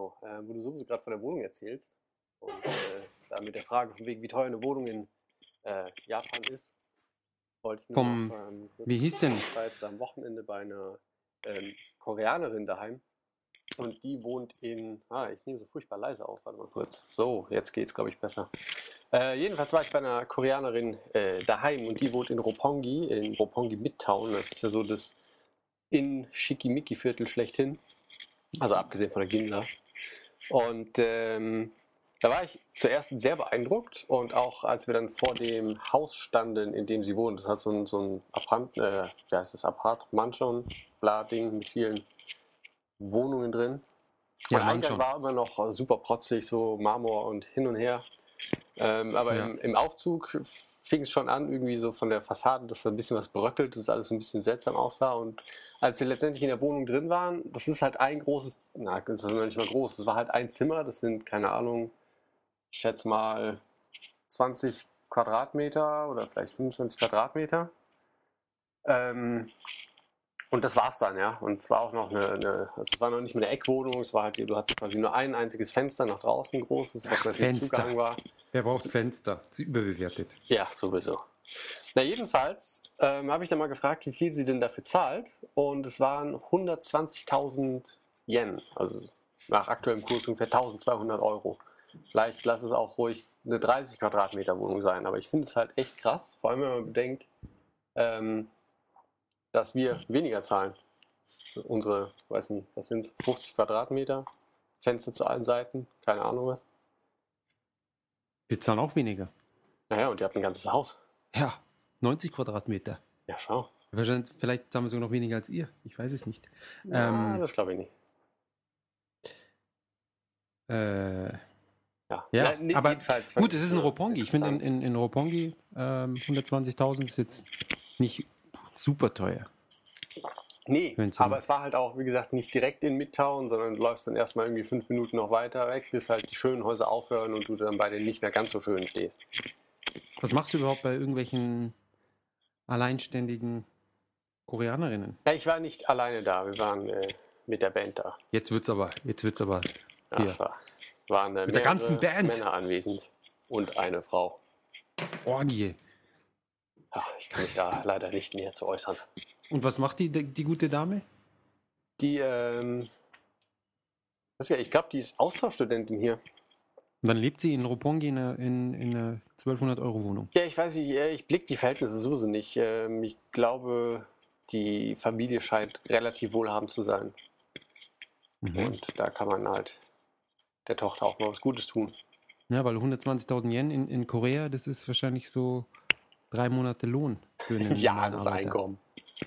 So, äh, wo du sowieso gerade von der Wohnung erzählst und äh, da mit der Frage von wegen, wie teuer eine Wohnung in äh, Japan ist, wollte ich Vom- noch, ähm, wie hieß denn? Ich war jetzt am Wochenende bei einer ähm, Koreanerin daheim und die wohnt in, ah, ich nehme so furchtbar leise auf, warte mal kurz. So, jetzt geht's, glaube ich, besser. Äh, jedenfalls war ich bei einer Koreanerin äh, daheim und die wohnt in Roppongi, in Roppongi Midtown. Das ist ja so das in Schickimicki-Viertel schlechthin. Also abgesehen von der Ginza. Und ähm, da war ich zuerst sehr beeindruckt und auch als wir dann vor dem Haus standen, in dem sie wohnt, das hat so ein, so ein Apart, äh, wie heißt das, Apartment schon, bla Ding mit vielen Wohnungen drin. Ja, der Eingang war immer noch super protzig, so Marmor und hin und her. Ähm, aber Ja. im, im Aufzug fing es schon an, irgendwie so von der Fassade, dass da ein bisschen was bröckelt, dass alles ein bisschen seltsam aussah. Und als wir letztendlich in der Wohnung drin waren, das ist halt ein großes, na, das ist noch nicht mal groß, das war halt ein Zimmer, das sind, keine Ahnung, ich schätze mal 20 Quadratmeter oder vielleicht 25 Quadratmeter. Ähm, und das war's dann, ja. Und es war auch noch eine, eine also es war noch nicht mehr eine Eckwohnung, es war halt, du hattest quasi nur ein einziges Fenster nach draußen, großes, was natürlich Fenster. zugegangen war. Wer braucht Fenster? Ist überbewertet. Ja, sowieso. Na, jedenfalls ähm, habe ich dann mal gefragt, wie viel sie denn dafür zahlt. Und es waren 120.000 Yen, also nach aktuellem Kurs ungefähr 1200 Euro. Vielleicht lass es auch ruhig eine 30 Quadratmeter Wohnung sein, aber ich finde es halt echt krass, vor allem wenn man bedenkt, ähm, dass wir weniger zahlen. Unsere, weiß nicht, was sind 50 Quadratmeter, Fenster zu allen Seiten, keine Ahnung was. Wir zahlen auch weniger. Naja, und ihr habt ein ganzes Haus. Ja, 90 Quadratmeter. Ja, schau. Wahrscheinlich, vielleicht zahlen wir sogar noch weniger als ihr. Ich weiß es nicht. Ja, Ähm, das glaube ich nicht. Äh, Ja, Ja, nee, aber jedenfalls gut, es ist in so Roppongi. Ich finde in, in, in Roppongi ähm, 120.000 ist jetzt nicht super teuer. Nee, aber es war halt auch, wie gesagt, nicht direkt in Midtown, sondern du läufst dann erstmal irgendwie fünf Minuten noch weiter weg, bis halt die schönen Häuser aufhören und du dann bei den nicht mehr ganz so schönen stehst. Was machst du überhaupt bei irgendwelchen alleinständigen Koreanerinnen? Ja, ich war nicht alleine da, wir waren äh, mit der Band da. Jetzt wird's aber, jetzt wird's aber. Ja, es war, waren äh, Mit der ganzen Band? Männer anwesend und eine Frau. Orgie. Ja, ich kann mich da leider nicht näher zu äußern. Und was macht die, die, gute Dame? Die, ähm, ja, ich glaube, die ist Austauschstudentin hier. Und dann lebt sie in Roppongi in einer, in, in einer 1200 Euro Wohnung. Ja, ich weiß nicht, äh, ich blick die Verhältnisse sowieso nicht. Ähm, Ich glaube, die Familie scheint relativ wohlhabend zu sein. Mhm. Und da kann man halt der Tochter auch mal was Gutes tun. Ja, weil 120.000 Yen in, in Korea, das ist wahrscheinlich so drei Monate Lohn für einen. Jahreseinkommen.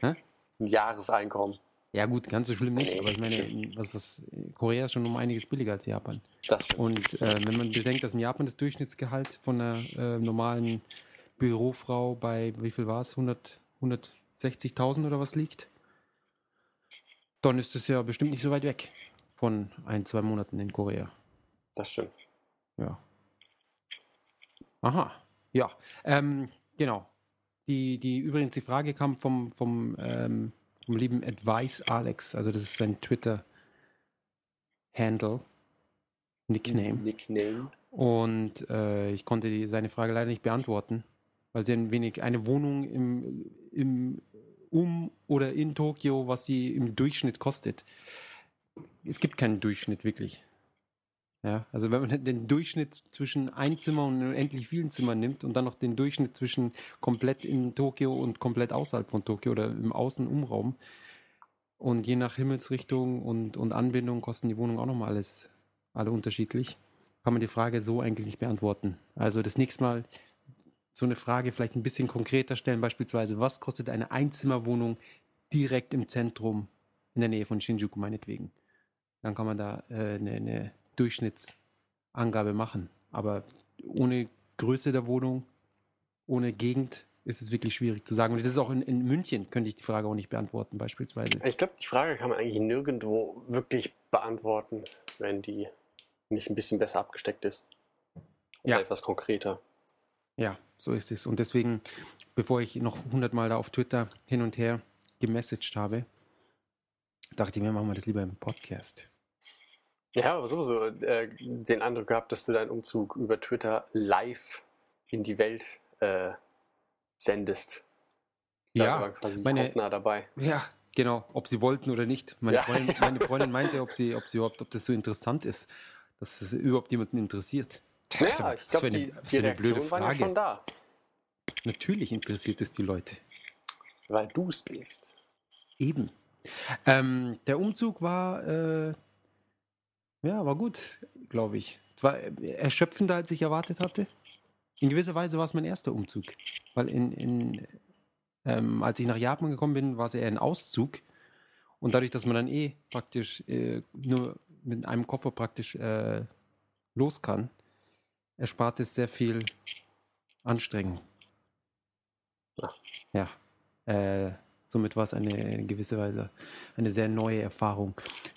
Ein Jahreseinkommen. Ja gut, ganz so schlimm nicht, aber ich meine, was, was, Korea ist schon um einiges billiger als Japan. Das stimmt. Und äh, wenn man bedenkt, dass in Japan das Durchschnittsgehalt von einer äh, normalen Bürofrau bei, wie viel war es, 100, 160.000 oder was liegt, dann ist das ja bestimmt nicht so weit weg von ein, zwei Monaten in Korea. Das stimmt. Ja. Aha. Ja. Ähm, genau. Die, die, übrigens, die Frage kam vom, vom, ähm, vom lieben Advice Alex. Also, das ist sein Twitter-Handle. Nickname. Nickname. Und äh, ich konnte die, seine Frage leider nicht beantworten, weil sie ein wenig eine Wohnung im, im um oder in Tokio, was sie im Durchschnitt kostet. Es gibt keinen Durchschnitt wirklich. Ja, also wenn man den Durchschnitt zwischen ein Zimmer und unendlich vielen Zimmern nimmt und dann noch den Durchschnitt zwischen komplett in Tokio und komplett außerhalb von Tokio oder im Außenumraum und je nach Himmelsrichtung und, und Anbindung kosten die Wohnungen auch nochmal alles alle unterschiedlich, kann man die Frage so eigentlich nicht beantworten. Also das nächste Mal so eine Frage vielleicht ein bisschen konkreter stellen, beispielsweise, was kostet eine Einzimmerwohnung direkt im Zentrum in der Nähe von Shinjuku meinetwegen? Dann kann man da äh, eine, eine Durchschnittsangabe machen. Aber ohne Größe der Wohnung, ohne Gegend ist es wirklich schwierig zu sagen. Und das ist auch in, in München, könnte ich die Frage auch nicht beantworten, beispielsweise. Ich glaube, die Frage kann man eigentlich nirgendwo wirklich beantworten, wenn die nicht ein bisschen besser abgesteckt ist. Oder Ja. etwas konkreter. Ja, so ist es. Und deswegen, bevor ich noch hundertmal da auf Twitter hin und her gemessaged habe, dachte ich mir, machen wir das lieber im Podcast. Ja, aber sowieso äh, den Eindruck gehabt, dass du deinen Umzug über Twitter live in die Welt äh, sendest. Da Ja, war quasi meine- hautnah dabei. Ja, genau, ob sie wollten oder nicht. Meine, Ja. Freundin, meine Freundin meinte, ob sie, ob sie überhaupt, ob das so interessant ist, dass es überhaupt jemanden interessiert. Ja, Also, ich glaube, für eine- die, die eine blöde Reaktionen waren ja Frage. schon da, Natürlich interessiert es die Leute. weil du es bist. Eben. Ähm, der Umzug war, äh, ja, war gut, glaube ich. Es war äh, erschöpfender, als ich erwartet hatte. In gewisser Weise war es mein erster Umzug. Weil in, in, ähm, als ich nach Japan gekommen bin, war es eher ein Auszug. Und dadurch, dass man dann eh praktisch äh, nur mit einem Koffer praktisch äh, los kann, erspart es sehr viel Anstrengung. Ach. Ja. Äh, somit war es eine in gewisser Weise eine sehr neue Erfahrung.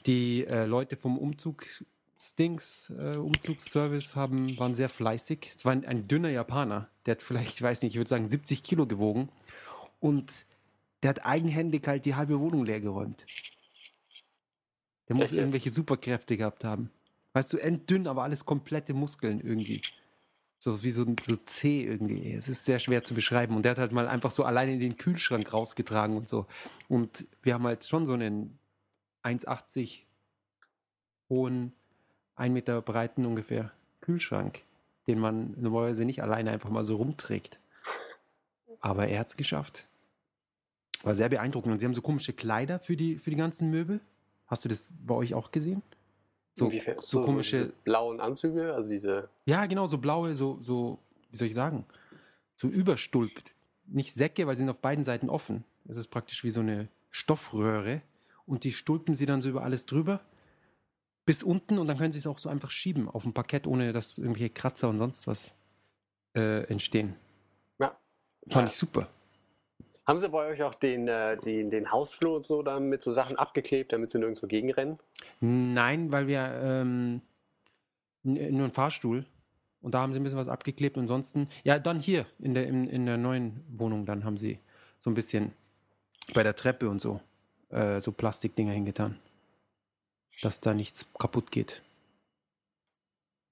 Die äh, Leute vom Umzugsdings, äh, Umzugsservice haben, waren sehr fleißig. Es war ein, ein dünner Japaner, der hat vielleicht, ich weiß nicht, ich würde sagen 70 Kilo gewogen und der hat eigenhändig halt die halbe Wohnung leer geräumt. Der muss Echt irgendwelche Superkräfte gehabt haben. Weißt du, enddünn, aber alles komplette Muskeln irgendwie. So wie so, ein- so zäh irgendwie. Es ist sehr schwer zu beschreiben. Und der hat halt mal einfach so alleine den Kühlschrank rausgetragen und so. Und wir haben halt schon so einen 1,80 hohen, 1 Meter breiten ungefähr Kühlschrank, den man normalerweise nicht alleine einfach mal so rumträgt. Aber er hat es geschafft. War sehr beeindruckend. Und sie haben so komische Kleider für die, für die ganzen Möbel. Hast du das bei euch auch gesehen? So, Inwiefern? so komische, diese blauen Anzüge, also diese. ja, genau, so blaue, so, so, wie soll ich sagen, so überstülpt. Nicht Säcke, weil sie sind auf beiden Seiten offen. Das ist praktisch wie so eine Stoffröhre. Und die stulpen sie dann so über alles drüber bis unten und dann können sie es auch so einfach schieben auf dem Parkett, ohne dass irgendwelche Kratzer und sonst was äh, entstehen. Ja. Fand Ja. ich super. Haben sie bei euch auch den, äh, den, den Hausflur und so dann mit so Sachen abgeklebt, damit sie nirgendwo gegenrennen? Nein, weil wir ähm, n- nur einen Fahrstuhl und da haben sie ein bisschen was abgeklebt. Und ansonsten, ja, dann hier in der, in, in der neuen Wohnung, dann haben sie so ein bisschen bei der Treppe und so äh, so Plastikdinger hingetan, dass da nichts kaputt geht.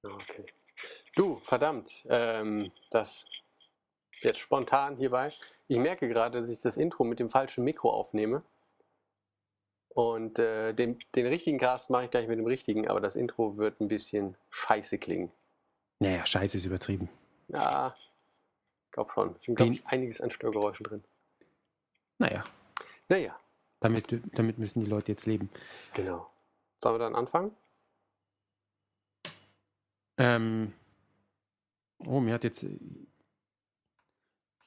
Ja, Okay. Du, verdammt, ähm, das jetzt spontan hierbei. Ich merke gerade, dass ich das Intro mit dem falschen Mikro aufnehme. Und äh, den, den richtigen Cast mache ich gleich mit dem richtigen, aber das Intro wird ein bisschen scheiße klingen. Naja, scheiße ist übertrieben. Ja, glaub schon. Es sind, glaube ich, einiges an Störgeräuschen drin. Naja, Naja, damit, damit müssen die Leute jetzt leben. genau. Sollen wir dann anfangen? Ähm, oh, mir hat jetzt.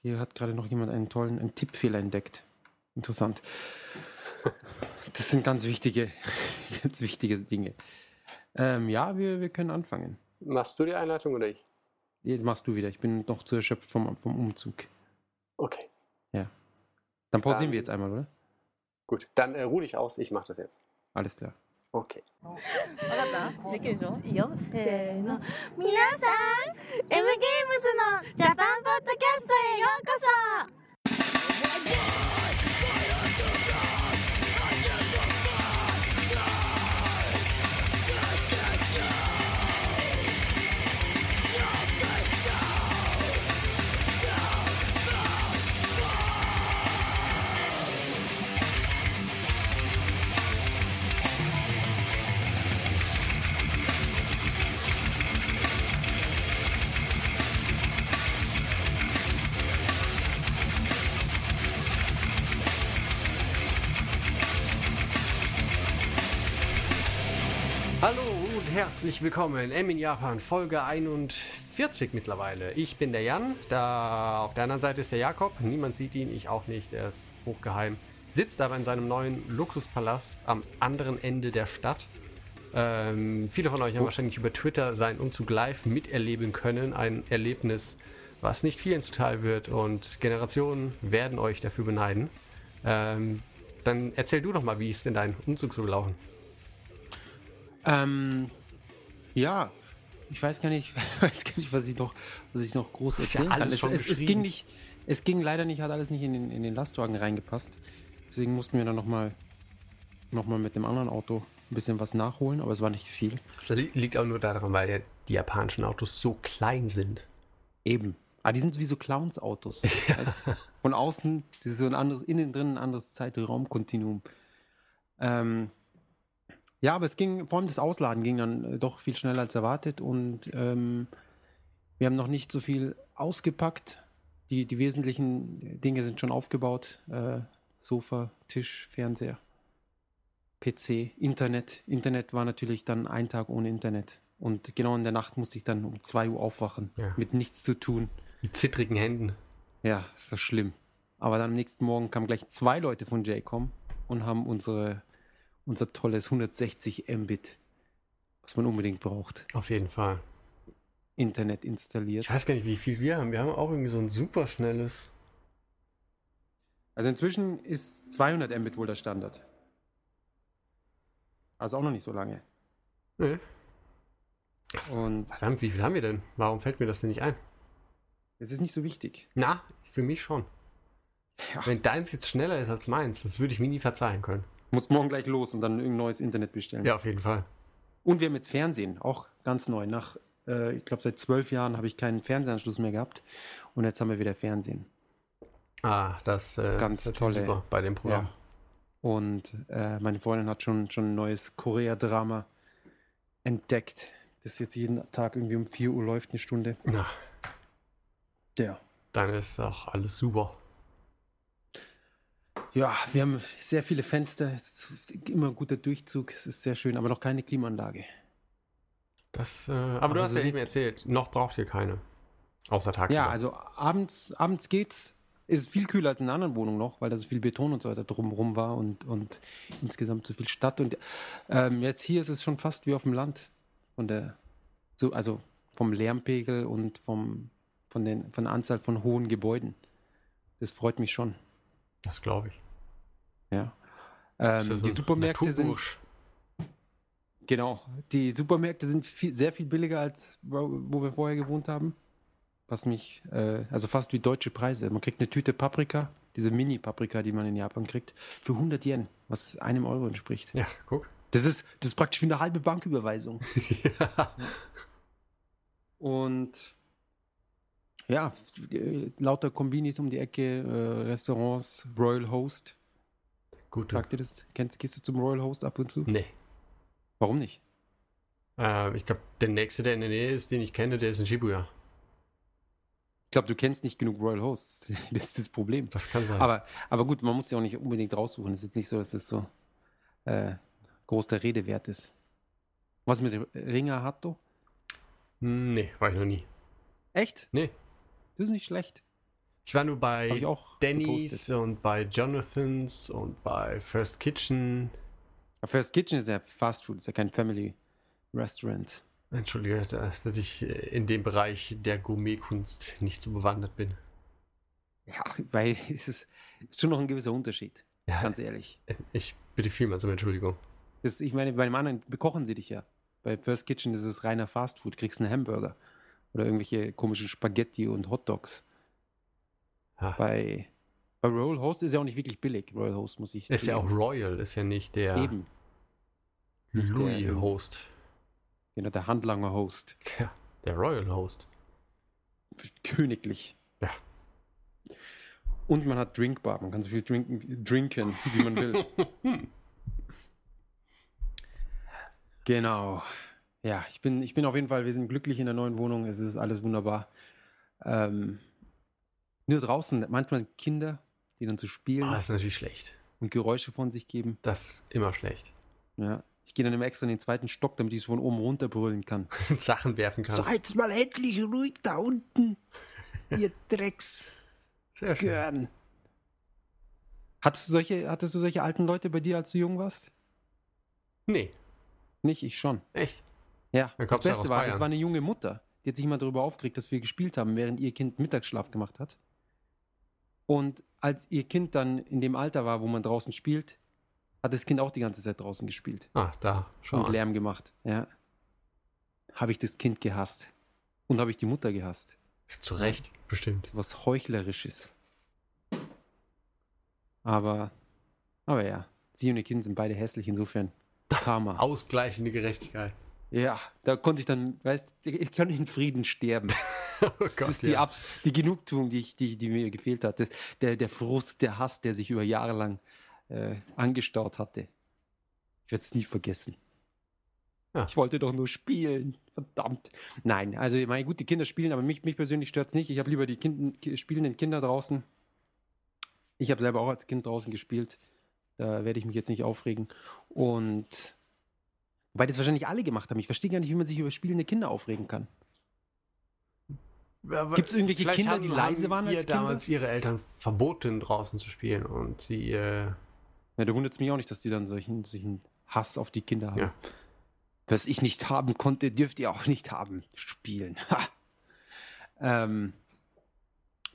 Hier hat gerade noch jemand einen tollen einen Tippfehler entdeckt. Interessant. Das sind ganz wichtige, ganz wichtige Dinge. Ähm, ja, wir, wir können anfangen. Machst du die Einleitung oder ich? Jetzt machst du wieder. Ich bin noch zu erschöpft vom, vom Umzug. Okay, Dann pausieren Dann- wir jetzt einmal, oder? gut. Dann äh, ruh dich aus, ich mache das jetzt. Alles klar. Okay. わかったできるでしょいいよせーの皆さん M ゲームズのジャパンポッドキャストへようこそ「herzlich willkommen. M in Japan, Folge 41 mittlerweile. Ich bin der Jan, da auf der anderen Seite ist der Jakob. Niemand sieht ihn, ich auch nicht, er ist hochgeheim. Sitzt aber in seinem neuen Luxuspalast am anderen Ende der Stadt. Ähm, viele von euch haben wahrscheinlich über Twitter seinen Umzug live miterleben können. Ein Erlebnis, was nicht vielen zuteil wird und Generationen werden euch dafür beneiden. Ähm, dann erzähl du doch mal, wie ist denn dein Umzug so gelaufen? Ähm, ja, ich weiß gar nicht, weiß gar nicht, was ich noch, was ich noch groß Ist ja erzählen kann. Es, es, es ging nicht, es ging leider nicht, hat alles nicht in den, in den Lastwagen reingepasst. Deswegen mussten wir dann nochmal noch mal mit dem anderen Auto ein bisschen was nachholen, aber es war nicht viel. Das li- liegt auch nur daran, weil ja die japanischen Autos so klein sind. Eben. Ah, die sind wie so Clowns-Autos. Weißt? Von außen, das ist so ein anderes, innen drin ein anderes Zeitraumkontinuum. Ähm, ja, aber es ging, vor allem das Ausladen ging dann äh, doch viel schneller als erwartet und ähm, wir haben noch nicht so viel ausgepackt. Die, die wesentlichen Dinge sind schon aufgebaut. Äh, Sofa, Tisch, Fernseher, PC, Internet. Internet war natürlich dann ein Tag ohne Internet. Und genau in der Nacht musste ich dann um 2 Uhr aufwachen, Ja. mit nichts zu tun. Die zittrigen Händen. Ja, das war schlimm. Aber dann am nächsten Morgen kamen gleich zwei Leute von JCOM und haben unsere, unser tolles 160 Mbit, was man unbedingt braucht, Auf jeden Fall. Internet installiert. Ich weiß gar nicht, wie viel wir haben. Wir haben auch irgendwie so ein super schnelles. Also inzwischen ist 200 Mbit wohl der Standard. Also auch noch nicht so lange. Nee. Und Verdammt, wie viel haben wir denn? Warum fällt mir das denn nicht ein? es ist nicht so wichtig. Na, für mich schon. Ja. Wenn deins jetzt schneller ist als meins, das würde ich mir nie verzeihen können. Muss morgen gleich los und dann irgendein neues Internet bestellen. Ja, auf jeden Fall. Und wir haben jetzt Fernsehen, auch ganz neu. Nach, äh, ich glaube, seit zwölf Jahren habe ich keinen Fernsehanschluss mehr gehabt. Und jetzt haben wir wieder Fernsehen. Ah, das äh, Ganz ist tolle- super bei dem Programm. Ja. Und äh, meine Freundin hat schon, schon ein neues Korea-Drama entdeckt, das jetzt jeden Tag irgendwie um 4 Uhr läuft, eine Stunde. Na, Ja. dann ist auch alles super. Ja, wir haben sehr viele Fenster, es ist immer ein guter Durchzug, es ist sehr schön, aber noch keine Klimaanlage. Das, äh, aber, Aber du hast so ja eben erzählt, noch braucht ihr keine. Außer tagsüber. Ja, also abends, abends geht's. Ist es viel kühler als in einer anderen Wohnung noch, weil da so viel Beton und so weiter drumherum war und, und insgesamt so viel Stadt. Und ähm, jetzt hier ist es schon fast wie auf dem Land. Von der, so, also vom Lärmpegel und vom, von, den, von der Anzahl von hohen Gebäuden. Das freut mich schon. Das glaube ich. Ja. Ähm, so die Supermärkte sind, genau, die Supermärkte sind viel, sehr viel billiger als wo wir vorher gewohnt haben. Was mich, äh, also fast wie deutsche Preise. Man kriegt eine Tüte Paprika, diese Mini-Paprika, die man in Japan kriegt, für 100 Yen, was einem Euro entspricht. Ja, guck. Das ist, das ist praktisch wie eine halbe Banküberweisung. ja. Und ja, lauter Kombinis um die Ecke, äh, Restaurants, Royal Host. Gut. Sagt ihr das? Kennst, gehst du zum Royal Host ab und zu? Nee. Warum nicht? Äh, ich glaube, der nächste, der in der Nähe ist, den ich kenne, der ist in Shibuya. Ich glaube, du kennst nicht genug Royal Hosts. Das ist das Problem. Das kann sein. Aber, aber gut, man muss ja auch nicht unbedingt raussuchen. Es ist jetzt nicht so, dass es so äh, groß der Rede wert ist. Was mit dem Ringer Hatto? nee, war ich noch nie. Echt? Nee. Das ist nicht schlecht. Ich war nur bei auch Denny's gepostet. und bei Jonathans und bei First Kitchen. First Kitchen ist ja Fast Food, ist ja kein Family Restaurant. Entschuldige, da- dass ich äh, in dem Bereich der Gourmetkunst nicht so bewandert bin. Ja, weil es ist, ist schon noch ein gewisser Unterschied, Ja, ganz ehrlich. ich bitte vielmals um Entschuldigung. Das, ich meine, bei dem anderen bekochen sie dich ja. Bei First Kitchen ist es reiner Fast Food, kriegst einen Hamburger oder irgendwelche komischen Spaghetti und Hotdogs. Ja. Bei, bei Royal Host ist ja auch nicht wirklich billig. Royal Host muss ich. Ist ja auch. Royal, ist ja nicht der Eben. Nicht der- Louis Host. Genau, der Handlanger Host. Ja, der Royal Host. Königlich. Ja. Und man hat Drinkbar. Man kann so viel trinken, trinken wie man will. genau. Ja, ich bin, ich bin auf jeden Fall, wir sind glücklich in der neuen Wohnung. Es ist alles wunderbar. Ähm, nur draußen, manchmal Kinder, die dann zu spielen Ah, das ist natürlich schlecht. und Geräusche von sich geben. Das ist immer schlecht. Ja. Ich gehe dann immer extra in den zweiten Stock, damit ich es von oben runter brüllen kann. Sachen werfen kannst. Seid mal endlich ruhig da unten, ihr Drecksgörn. Sehr schön. Hattest du, solche, hattest du solche alten Leute bei dir, als du jung warst? Nee, Nicht, ich schon. echt. Ja, Dann das Beste war, das war eine junge Mutter. Die hat sich immer darüber aufgeregt, dass wir gespielt haben, während ihr Kind Mittagsschlaf gemacht hat. Und als ihr Kind dann in dem Alter war, wo man draußen spielt, hat das Kind auch die ganze Zeit draußen gespielt Ah, da, schau und. Lärm gemacht. Ja. Habe ich das Kind gehasst. Und habe ich die Mutter gehasst. Zu Recht, bestimmt. Was Heuchlerisches. Aber, aber ja, sie und ihr Kind sind beide hässlich, insofern Karma. Ausgleichende Gerechtigkeit. Ja, da konnte ich dann, weißt ich kann in Frieden sterben. Oh Das Gott, ist die, ja. Abs die Genugtuung, die, ich, die, die mir gefehlt hat. Das, der, der Frust, der Hass, der sich über Jahre lang äh, angestaut hatte. Ich werde es nie vergessen. Ja. Ich wollte doch nur spielen. Verdammt. Nein, also meine gut, die Kinder spielen, aber mich, mich persönlich stört es nicht. Ich habe lieber die kind, ki- spielenden Kinder draußen. Ich habe selber auch als Kind draußen gespielt. Da werde ich mich jetzt nicht aufregen. Und weil das wahrscheinlich alle gemacht haben. Ich verstehe gar nicht, wie man sich über spielende Kinder aufregen kann. Gibt's irgendwelche Vielleicht Kinder, haben- die leise waren ihr als Kinder? damals ihre Eltern verboten, draußen zu spielen und sie, äh, Ja, da wundert es mich auch nicht, dass die dann solchen, solchen Hass auf die Kinder haben. Ja. Was ich nicht haben konnte, dürft ihr auch nicht haben. Spielen. Ha! Ähm,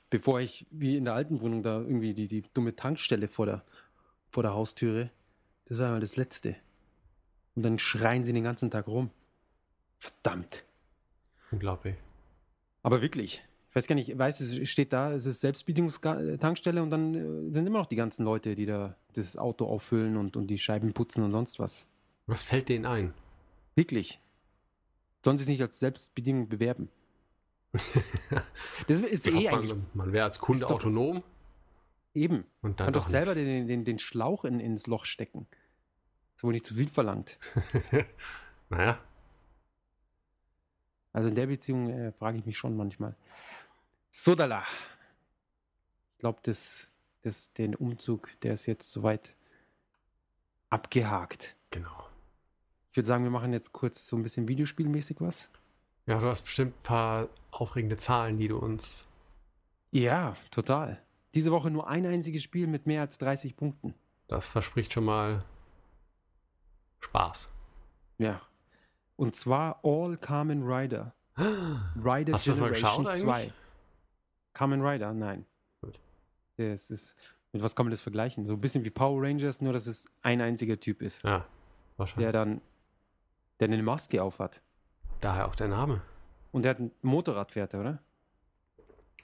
bevor ich, wie in der alten Wohnung, da irgendwie die, die dumme Tankstelle vor der, vor der Haustüre, das war mal das Letzte. Und dann schreien sie den ganzen Tag rum. Verdammt. unglaublich. Aber wirklich. Ich weiß gar nicht, weiß, es steht da, es ist Selbstbedienungstankstelle und dann äh, sind immer noch die ganzen Leute, die da das Auto auffüllen und, und die Scheiben putzen und sonst was. Was fällt denen ein? Wirklich. Sollen sie es nicht als Selbstbedienung bewerben? das ist eh Glaubt eigentlich man, man wäre als Kunde doch- autonom eben. und dann Kann doch selber den, den, den Schlauch in, ins Loch stecken. Ist wohl nicht zu viel verlangt. naja, Also in der Beziehung äh, frage ich mich schon manchmal. Sodala. Ich glaube, das, das, den Umzug, der ist jetzt soweit abgehakt. genau. Ich würde sagen, wir machen jetzt kurz so ein bisschen videospielmäßig was. Ja, du hast bestimmt ein paar aufregende Zahlen, die du uns. Ja, total. Diese Woche nur ein einziges Spiel mit mehr als 30 Punkten. Das verspricht schon mal Spaß. Ja. Und zwar All Kamen Rider. Rider Hast Generation geschaut 2. eigentlich? Kamen Rider, nein. Gut. Das ist, mit was kann man das vergleichen? So ein bisschen wie Power Rangers, nur dass es ein einziger Typ ist, Ja, wahrscheinlich. der dann, der eine Maske aufhat. Daher auch der Name. Und der hat ein Motorrad fährt, er, oder?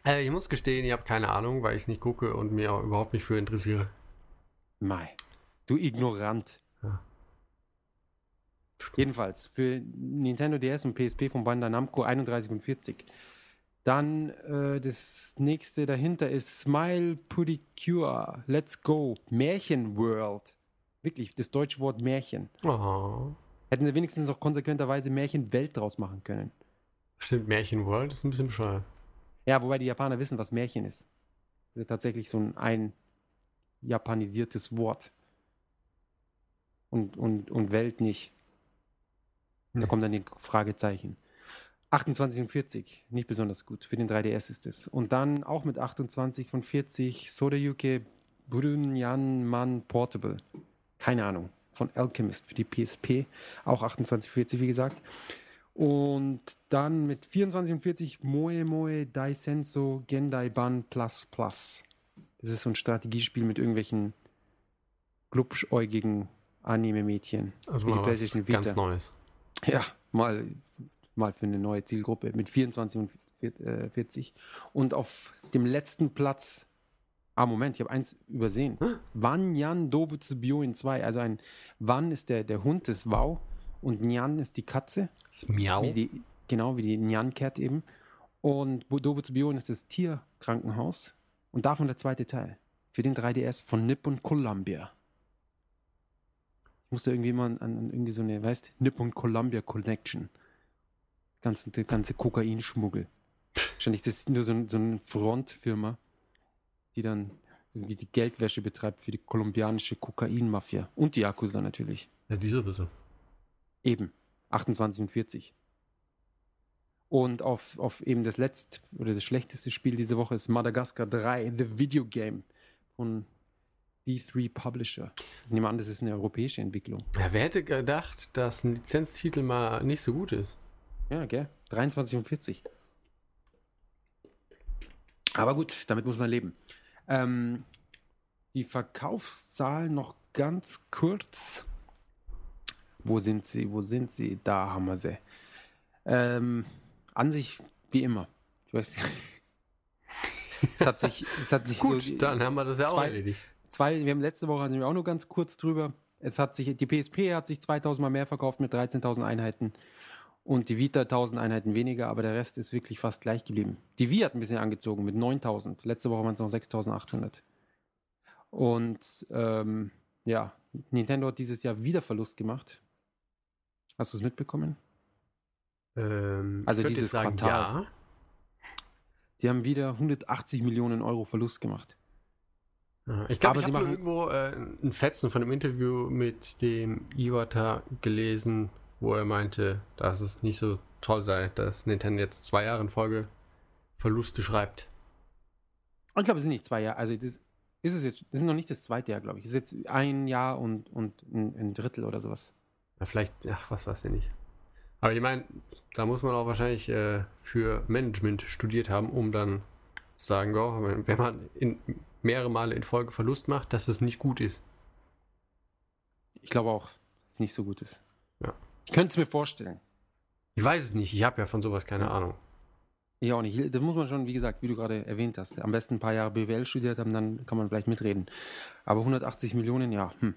Äh, ich muss gestehen, ich habe keine Ahnung, weil ich es nicht gucke und mir auch überhaupt nicht für interessiere. Mai. Du Ignorant. Ja. Jedenfalls für Nintendo DS und PSP von Bandai Namco 31 und 40. Dann äh, das nächste dahinter ist Smile Pretty Cure. Let's Go. Märchen World. Wirklich, das deutsche Wort Märchen. Oh. Hätten sie wenigstens auch konsequenterweise Märchenwelt draus machen können. Stimmt, Märchen World ist ein bisschen bescheuert. Ja, wobei die Japaner wissen, was Märchen ist. Das ist tatsächlich so ein, ein japanisiertes Wort. Und, und, und Welt nicht. Da Nee. kommt dann die Fragezeichen. 28 und 40, nicht besonders gut. Für den 3DS ist es. Und dann auch mit 28 von 40 Sodayuke Brunyan Man Portable. Keine Ahnung. Von Alchemist für die PSP. Auch 28, 40, wie gesagt. Und dann mit 24 und 40 Moe Moe Daisenso Gendai Ban Plus Plus. Das ist so ein Strategiespiel mit irgendwelchen glubschäugigen Anime-Mädchen. Also mal was ganz Neues. Ja, mal, mal für eine neue Zielgruppe mit 24 und vier- äh, 40. Und auf dem letzten Platz, ah Moment, ich habe eins übersehen. Wanyan Dobutsu Byoin 2. Also ein Wan ist der, der Hund des Wow und Nyan ist die Katze. Das Miau. Wie die, genau, wie die Nyan Cat eben. Und Bu- Dobutsu Byoin ist das Tierkrankenhaus. Und davon der zweite Teil. Für den 3DS von Nippon Columbia. Musste irgendwie mal an, an irgendwie so eine, weißt Nippon Columbia Connection. Ganze, der ganze Kokainschmuggel. Wahrscheinlich ist das nur so, so eine Frontfirma, die dann irgendwie die Geldwäsche betreibt für die kolumbianische Kokainmafia. Und die Yakuza natürlich. Ja, die sowieso. Eben. 28 und 40. Und auf, auf eben das letzte oder das schlechteste Spiel diese Woche ist Madagascar 3, The Video Game von D3 Publisher. Ich nehme an, das ist eine europäische Entwicklung. Ja, wer hätte gedacht, dass ein Lizenztitel mal nicht so gut ist? Ja, gell? 23 und 40. Aber gut, damit muss man leben. Ähm, die Verkaufszahlen noch ganz kurz. Wo sind sie? Wo sind sie? Da haben wir sie. Ähm, an sich wie immer. Ich weiß nicht. es hat sich, es hat sich Gut, so. dann haben wir das ja auch zwei- erledigt. Zwei, wir haben letzte Woche hatten wir auch nur ganz kurz drüber. Es hat sich, die PSP hat sich 2000 Mal mehr verkauft mit 13.000 Einheiten und die Vita 1000 Einheiten weniger, aber der Rest ist wirklich fast gleich geblieben. Die Wii hat ein bisschen angezogen mit 9000. Letzte Woche waren es noch 6800. Und ähm, ja, Nintendo hat dieses Jahr wieder Verlust gemacht. Hast du es mitbekommen? Ähm, Also dieses sagen, Quartal. Ja. Die haben wieder 180 Millionen Euro Verlust gemacht. Ich glaube, sie habe machen- irgendwo äh, ein Fetzen von einem Interview mit dem Iwata gelesen, wo er meinte, dass es nicht so toll sei, dass Nintendo jetzt zwei Jahre in Folge Verluste schreibt. Ich glaube, es sind nicht zwei Jahre. Also das ist es jetzt, das ist noch nicht das zweite Jahr, glaube ich. Es ist jetzt ein Jahr und, und ein, ein Drittel oder sowas. Ja, vielleicht, ach, was weiß ich nicht. Aber ich meine, da muss man auch wahrscheinlich äh, für Management studiert haben, um dann zu sagen, oh, wenn wenn man in, mehrere Male in Folge Verlust macht, dass es nicht gut ist. Ich glaube auch, dass es nicht so gut ist. Ja. Ich könnte es mir vorstellen. Ich weiß es nicht, ich habe ja von sowas keine Ahnung. Ich auch nicht. Da muss man schon, wie gesagt, wie du gerade erwähnt hast, am besten ein paar Jahre BWL studiert haben, dann kann man vielleicht mitreden. Aber 180 Millionen, ja, hm.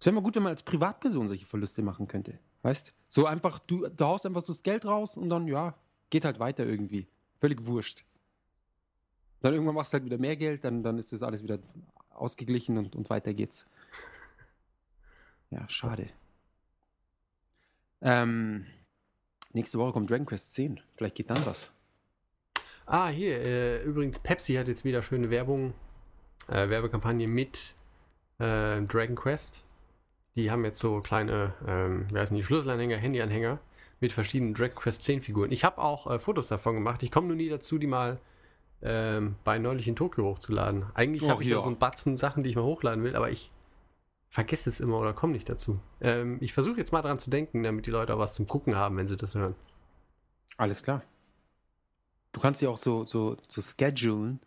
Es wäre mal gut, wenn man als Privatperson solche Verluste machen könnte. Weißt? So einfach, du, du haust einfach so das Geld raus und dann, ja, geht halt weiter irgendwie. Völlig wurscht. Dann irgendwann machst du halt wieder mehr Geld, dann, dann ist das alles wieder ausgeglichen und, und weiter geht's. Ja, schade. Ähm, nächste Woche kommt Dragon Quest 10. Vielleicht geht dann was. Ah, hier, äh, übrigens, Pepsi hat jetzt wieder schöne Werbung, äh, Werbekampagne mit äh, Dragon Quest. Die haben jetzt so kleine, ähm, wer weiß nicht, Schlüsselanhänger, Handyanhänger mit verschiedenen Dragon Quest 10 Figuren. Ich habe auch äh, Fotos davon gemacht. Ich komme nur nie dazu, die mal ähm, bei neulich in Tokio hochzuladen. Eigentlich Och, habe ich ja ja. so einen Batzen Sachen, die ich mal hochladen will, aber ich vergesse es immer oder komme nicht dazu. Ähm, ich versuche jetzt mal dran zu denken, damit die Leute auch was zum Gucken haben, wenn sie das hören. Alles klar. Du kannst sie auch so, so, so schedulen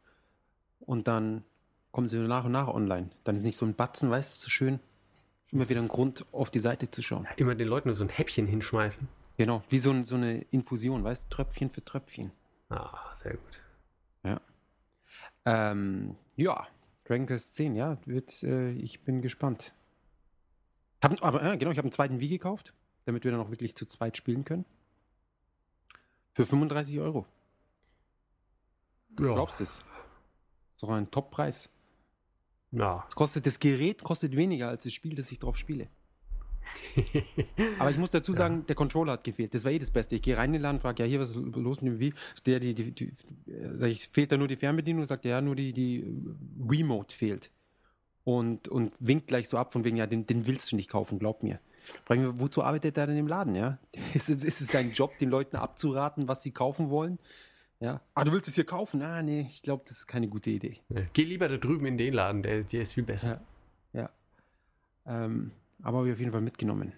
und dann kommen sie nach und nach online. Dann ist nicht so ein Batzen, weißt du, so schön. Immer wieder ein Grund, auf die Seite zu schauen. Immer den Leuten nur so ein Häppchen hinschmeißen. Genau, wie so, ein, so eine Infusion, weißt du, Tröpfchen für Tröpfchen. Ah, sehr gut. Ähm, ja, Dragon Quest 10, ja, wird, äh, ich bin gespannt. Hab, aber äh, genau, ich habe einen zweiten Wii gekauft, damit wir dann auch wirklich zu zweit spielen können. Für 35 Euro. Ja. Glaubst du es? So ein Top-Preis. Ja. Das kostet das Gerät kostet weniger als das Spiel, das ich drauf spiele. Aber ich muss dazu sagen, der Controller hat gefehlt. Das war eh das Beste. Ich gehe rein in den Laden, frage, ja, hier, was ist los mit dem Wii? Der, die, die, die, sag ich, fehlt da nur die Fernbedienung? Sagt er, ja, nur die, die Remote fehlt. Und, und winkt gleich so ab, von wegen, ja, den, den willst du nicht kaufen, glaub mir. Frage mich, wozu arbeitet er denn im Laden, ja? Ist es, ist es sein Job, den Leuten abzuraten, was sie kaufen wollen? Ja. Ah, du willst es hier kaufen? Ah, nee, ich glaube, das ist keine gute Idee. Ja. Geh lieber da drüben in den Laden, der, der ist viel besser. Ja. Ähm, aber habe ich auf jeden Fall mitgenommen.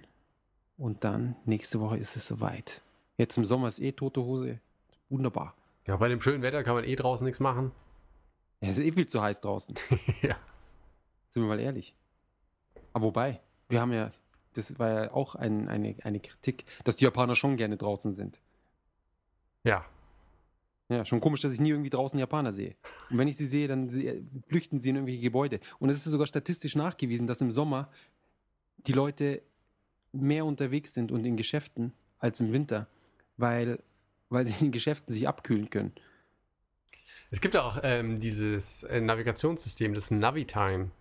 Und dann, nächste Woche ist es soweit. Jetzt im Sommer ist eh tote Hose. Wunderbar. Ja, bei dem schönen Wetter kann man eh draußen nichts machen. Ja, es ist eh viel zu heiß draußen. ja. Sind wir mal ehrlich. Aber wobei, wir haben ja, das war ja auch ein, eine, eine Kritik, dass die Japaner schon gerne draußen sind. Ja. Ja, schon komisch, dass ich nie irgendwie draußen Japaner sehe. Und wenn ich sie sehe, dann sie, flüchten sie in irgendwelche Gebäude. Und es ist sogar statistisch nachgewiesen, dass im Sommer die Leute mehr unterwegs sind und in Geschäften als im Winter, weil, weil sie in den Geschäften sich abkühlen können. Es gibt auch ähm, dieses äh, Navigationssystem, das Navitime,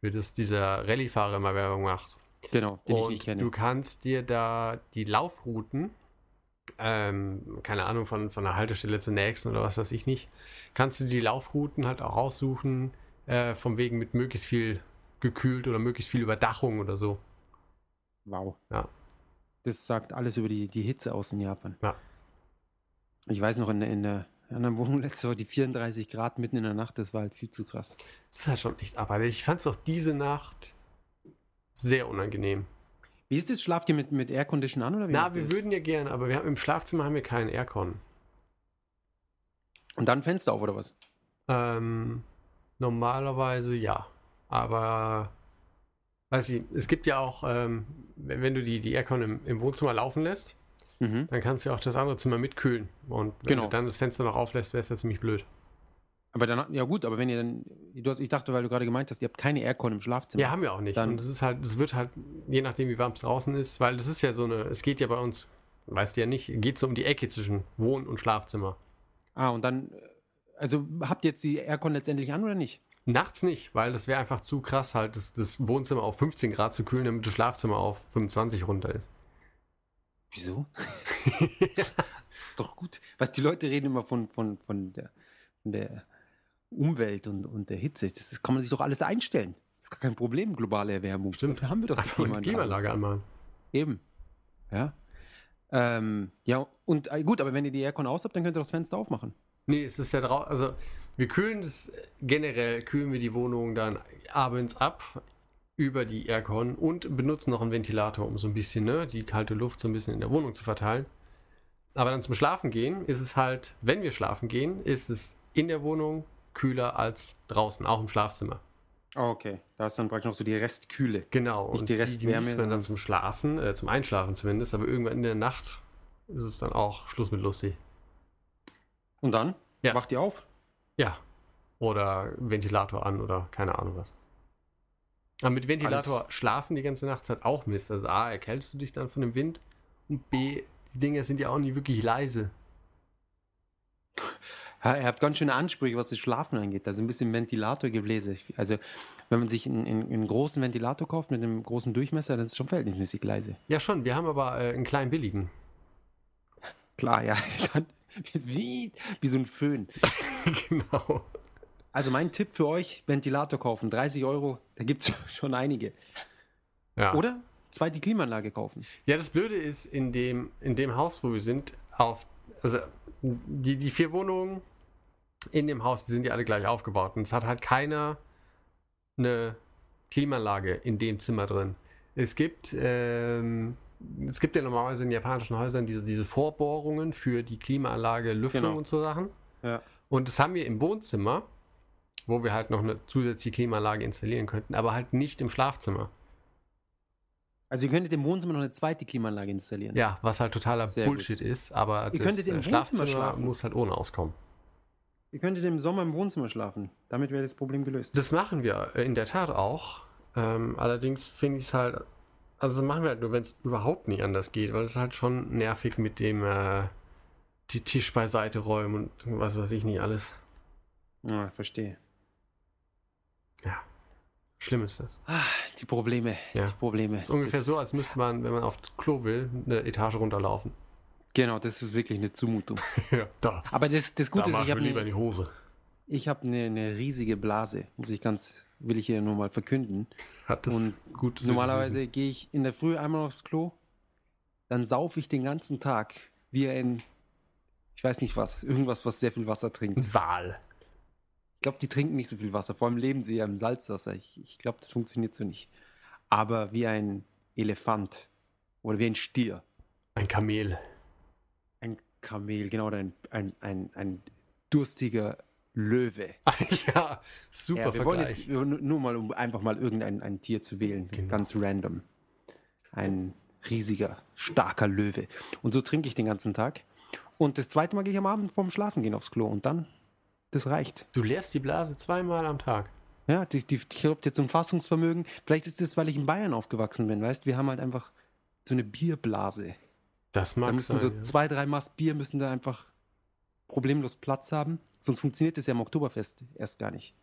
für das dieser Rallye-Fahrer immer Werbung macht. Genau, den ich Und nicht kenne. du kannst dir da die Laufrouten, ähm, keine Ahnung, von, von einer Haltestelle zur nächsten oder was weiß ich nicht, kannst du die Laufrouten halt auch aussuchen, äh, vom Wegen mit möglichst viel gekühlt oder möglichst viel Überdachung oder so. Wow. Ja. Das sagt alles über die, die Hitze aus in Japan. Ja. Ich weiß noch, in, der- in der anderen Wohnung letzte Woche, die 34 Grad mitten in der Nacht, das war halt viel zu krass. Das ist halt schon echt abartig. Ich fand es auch diese Nacht sehr unangenehm. Wie ist das? Schlaft ihr mit, mit Aircondition an oder wie? Na, wir das? würden ja gern, aber wir haben im Schlafzimmer haben wir keinen Aircon. Und dann Fenster auf oder was? Ähm, normalerweise ja. Aber weiß ich, es gibt ja auch, ähm, wenn, wenn du die, die Aircon im, im Wohnzimmer laufen lässt, Mhm. dann kannst du ja auch das andere Zimmer mitkühlen. Und wenn Genau. du dann das Fenster noch auflässt, wäre es ja ziemlich blöd. Aber dann, ja gut, aber wenn ihr dann, du hast, ich dachte, weil du gerade gemeint hast, ihr habt keine Aircon im Schlafzimmer. Ja, haben wir auch nicht. Dann- und es ist halt, es wird halt, je nachdem, wie warm es draußen ist, weil das ist ja so eine, es geht ja bei uns, weißt du ja nicht, geht so um die Ecke zwischen Wohn- und Schlafzimmer. Ah, und dann, äh, also habt ihr jetzt die Aircon letztendlich an oder nicht? Nachts nicht, weil das wäre einfach zu krass, halt das, das Wohnzimmer auf 15 Grad zu kühlen, damit das Schlafzimmer auf 25 runter ist. Wieso? Das ist doch gut. Was die Leute reden immer von, von, von, der, von der Umwelt und, und der Hitze. Das ist, kann man sich doch alles einstellen. Das ist gar kein Problem, globale Erwärmung. Stimmt. Dafür haben wir doch die Einfach Klimaanlage. Klimaanlage anmachen. Eben. Ja. Ähm, ja, und äh, gut, aber wenn ihr die Aircon aus habt, dann könnt ihr doch das Fenster aufmachen. Nee, es ist ja drauf, also wir kühlen das, generell kühlen wir die Wohnung dann abends ab über die Aircon und benutzen noch einen Ventilator, um so ein bisschen, ne, die kalte Luft so ein bisschen in der Wohnung zu verteilen. Aber dann zum Schlafen gehen ist es halt, wenn wir schlafen gehen, ist es in der Wohnung kühler als draußen, auch im Schlafzimmer. Okay, da ist dann praktisch noch so die Restkühle. Genau. Nicht die Restwärme, genießt man dann zum Schlafen, äh, zum Einschlafen zumindest, aber irgendwann in der Nacht ist es dann auch Schluss mit lustig. Und dann Ja. wacht ihr auf. Ja. Oder Ventilator an oder keine Ahnung was. Aber mit Ventilator schlafen die ganze Nacht ist halt auch Mist. Also A, erkältest du dich dann von dem Wind und B, die Dinger sind ja auch nie wirklich leise. Ja, ihr habt ganz schöne Ansprüche, was das Schlafen angeht. Also ein bisschen Ventilatorgebläse. Also, wenn man sich einen, einen, einen großen Ventilator kauft mit einem großen Durchmesser, dann ist es schon verhältnismäßig leise. Ja schon, wir haben aber äh, einen kleinen billigen. Klar, ja. Dann, wie, wie so ein Föhn. genau. Also mein Tipp für euch, Ventilator kaufen. 30 Euro, da gibt es schon einige. Ja. Oder zweite Klimaanlage kaufen. Ja, das Blöde ist, in dem, in dem Haus, wo wir sind, auf, also die, die vier Wohnungen in dem Haus, die sind ja alle gleich aufgebaut. Und es hat halt keiner eine Klimaanlage in dem Zimmer drin. Es gibt, ähm, es gibt ja normalerweise in japanischen Häusern diese, diese Vorbohrungen für die Klimaanlage, Lüftung Genau. und so Sachen. Ja. Und das haben wir im Wohnzimmer, wo wir halt noch eine zusätzliche Klimaanlage installieren könnten, aber halt nicht im Schlafzimmer. Also ihr könntet im Wohnzimmer noch eine zweite Klimaanlage installieren. Ja, was halt totaler Sehr Bullshit ist, aber Ihr das könntet im äh, Schlafzimmer schlafen. muss halt ohne auskommen. Ihr könntet im Sommer im Wohnzimmer schlafen. Damit wäre das Problem gelöst. Das machen wir äh, in der Tat auch. Ähm, allerdings finde ich es halt, also das machen wir halt nur, wenn es überhaupt nicht anders geht, weil es halt schon nervig mit dem äh, die Tisch beiseite räumen und was weiß ich nicht alles. Ja, verstehe. Schlimm ist das. Ah, die Probleme. Ja. Die Probleme. Ist ungefähr Das- so, als müsste man, wenn man auf das Klo will, eine Etage runterlaufen. Genau, das ist wirklich eine Zumutung. ja, da. Aber das, das Gute da ist, ich habe mir lieber eine, die Hose. ich hab eine, eine riesige Blase, muss ich ganz, will ich hier nur mal verkünden. Hat das Und gut Normalerweise gehe ich in der Früh einmal aufs Klo, dann saufe ich den ganzen Tag wie ein, ich weiß nicht was, irgendwas, was sehr viel Wasser trinkt. Ein Wal. Ich glaube, die trinken nicht so viel Wasser, vor allem leben sie ja im Salzwasser. Ich, ich glaube, das funktioniert so nicht. Aber wie ein Elefant oder wie ein Stier, Ein Kamel. ein Kamel, genau, oder ein, ein, ein, ein durstiger Löwe. ja, super Ja, wir wollen Vergleich. jetzt nur mal, um einfach mal irgendein ein Tier zu wählen, Genau. ganz random. Ein riesiger, starker Löwe. Und so trinke ich den ganzen Tag. Und das zweite Mal gehe ich am Abend vorm Schlafen gehen aufs Klo und dann, das reicht. Du leerst die Blase zweimal am Tag. Ja, die, die, ich glaube, jetzt ein Fassungsvermögen. Vielleicht ist das, weil ich in Bayern aufgewachsen bin, weißt wir haben halt einfach so eine Bierblase. Das Da mag müssen sein. so ja. zwei, drei Maß Bier müssen da einfach problemlos Platz haben. Sonst funktioniert das ja im Oktoberfest erst gar nicht.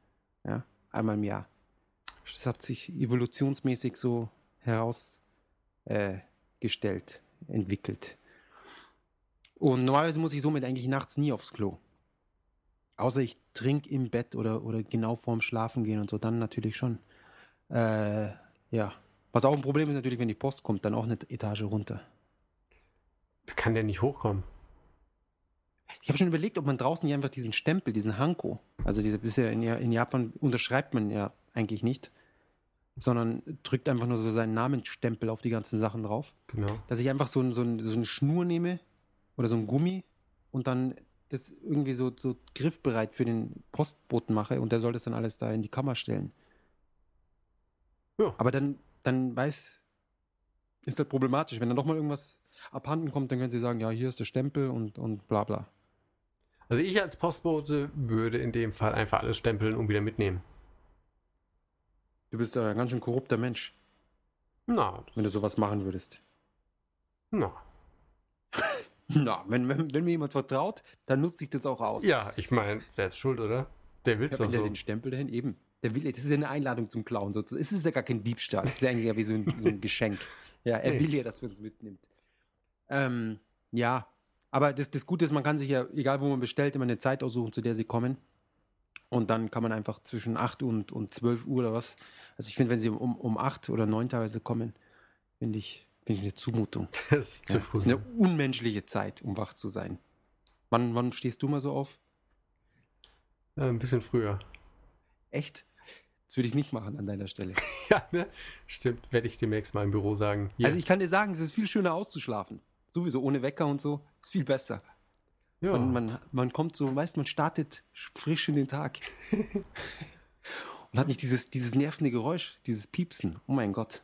Ja, einmal im Jahr. Das hat sich evolutionsmäßig so herausgestellt, äh, entwickelt. Und normalerweise muss ich somit eigentlich nachts nie aufs Klo. Außer ich trinke im Bett oder, oder genau vorm Schlafen gehen und so, dann natürlich schon. Äh, ja. Was auch ein Problem ist natürlich, wenn die Post kommt, dann auch eine Etage runter. Kann der nicht hochkommen? Ich habe schon überlegt, ob man draußen hier einfach diesen Stempel, diesen Hanko, also diese, das ist ja in, in Japan unterschreibt man ja eigentlich nicht, sondern drückt einfach nur so seinen Namensstempel auf die ganzen Sachen drauf. Genau. Dass ich einfach so, ein, so, ein, so eine Schnur nehme oder so ein Gummi und dann das irgendwie so, so griffbereit für den Postboten mache und der soll das dann alles da in die Kammer stellen. Ja. Aber dann, dann weiß, ist halt problematisch. Wenn dann doch mal irgendwas abhanden kommt, dann können sie sagen, ja, hier ist der Stempel und, und bla bla. Also ich als Postbote würde in dem Fall einfach alles stempeln und wieder mitnehmen. Du bist ein ganz schön korrupter Mensch, Na, wenn du sowas machen würdest. na. Na, wenn, wenn, wenn mir jemand vertraut, dann nutze ich das auch aus. Ja, ich meine, selbst schuld, oder? Der will's Ja, doch so. den Stempel dahin eben. Der will, das ist ja eine Einladung zum Klauen. sozusagen. Es ist ja gar kein Diebstahl. Es ist ja eigentlich wie so ein, so ein Geschenk. Ja, er Nee. will ja, dass wir uns mitnimmt. Ähm, ja, aber das, das Gute ist, man kann sich ja, egal wo man bestellt, immer eine Zeit aussuchen, zu der sie kommen. Und dann kann man einfach zwischen 8 und, und 12 Uhr oder was. Also ich finde, wenn sie um, um 8 oder 9 teilweise kommen, finde ich, finde ich eine Zumutung. Das ist zu Ja, das ist eine unmenschliche Zeit, um wach zu sein. Wann, wann stehst du mal so auf? Äh, ein bisschen früher. Echt? Das würde ich nicht machen an deiner Stelle. Ja, ne? Stimmt, werde ich demnächst mal im Büro sagen. Hier. Also ich kann dir sagen, es ist viel schöner auszuschlafen. Sowieso ohne Wecker und so. Ist viel besser. ja. Man, man, man kommt so, weißt man startet frisch in den Tag. und hat nicht dieses, dieses nervende Geräusch, dieses Piepsen. Oh mein Gott.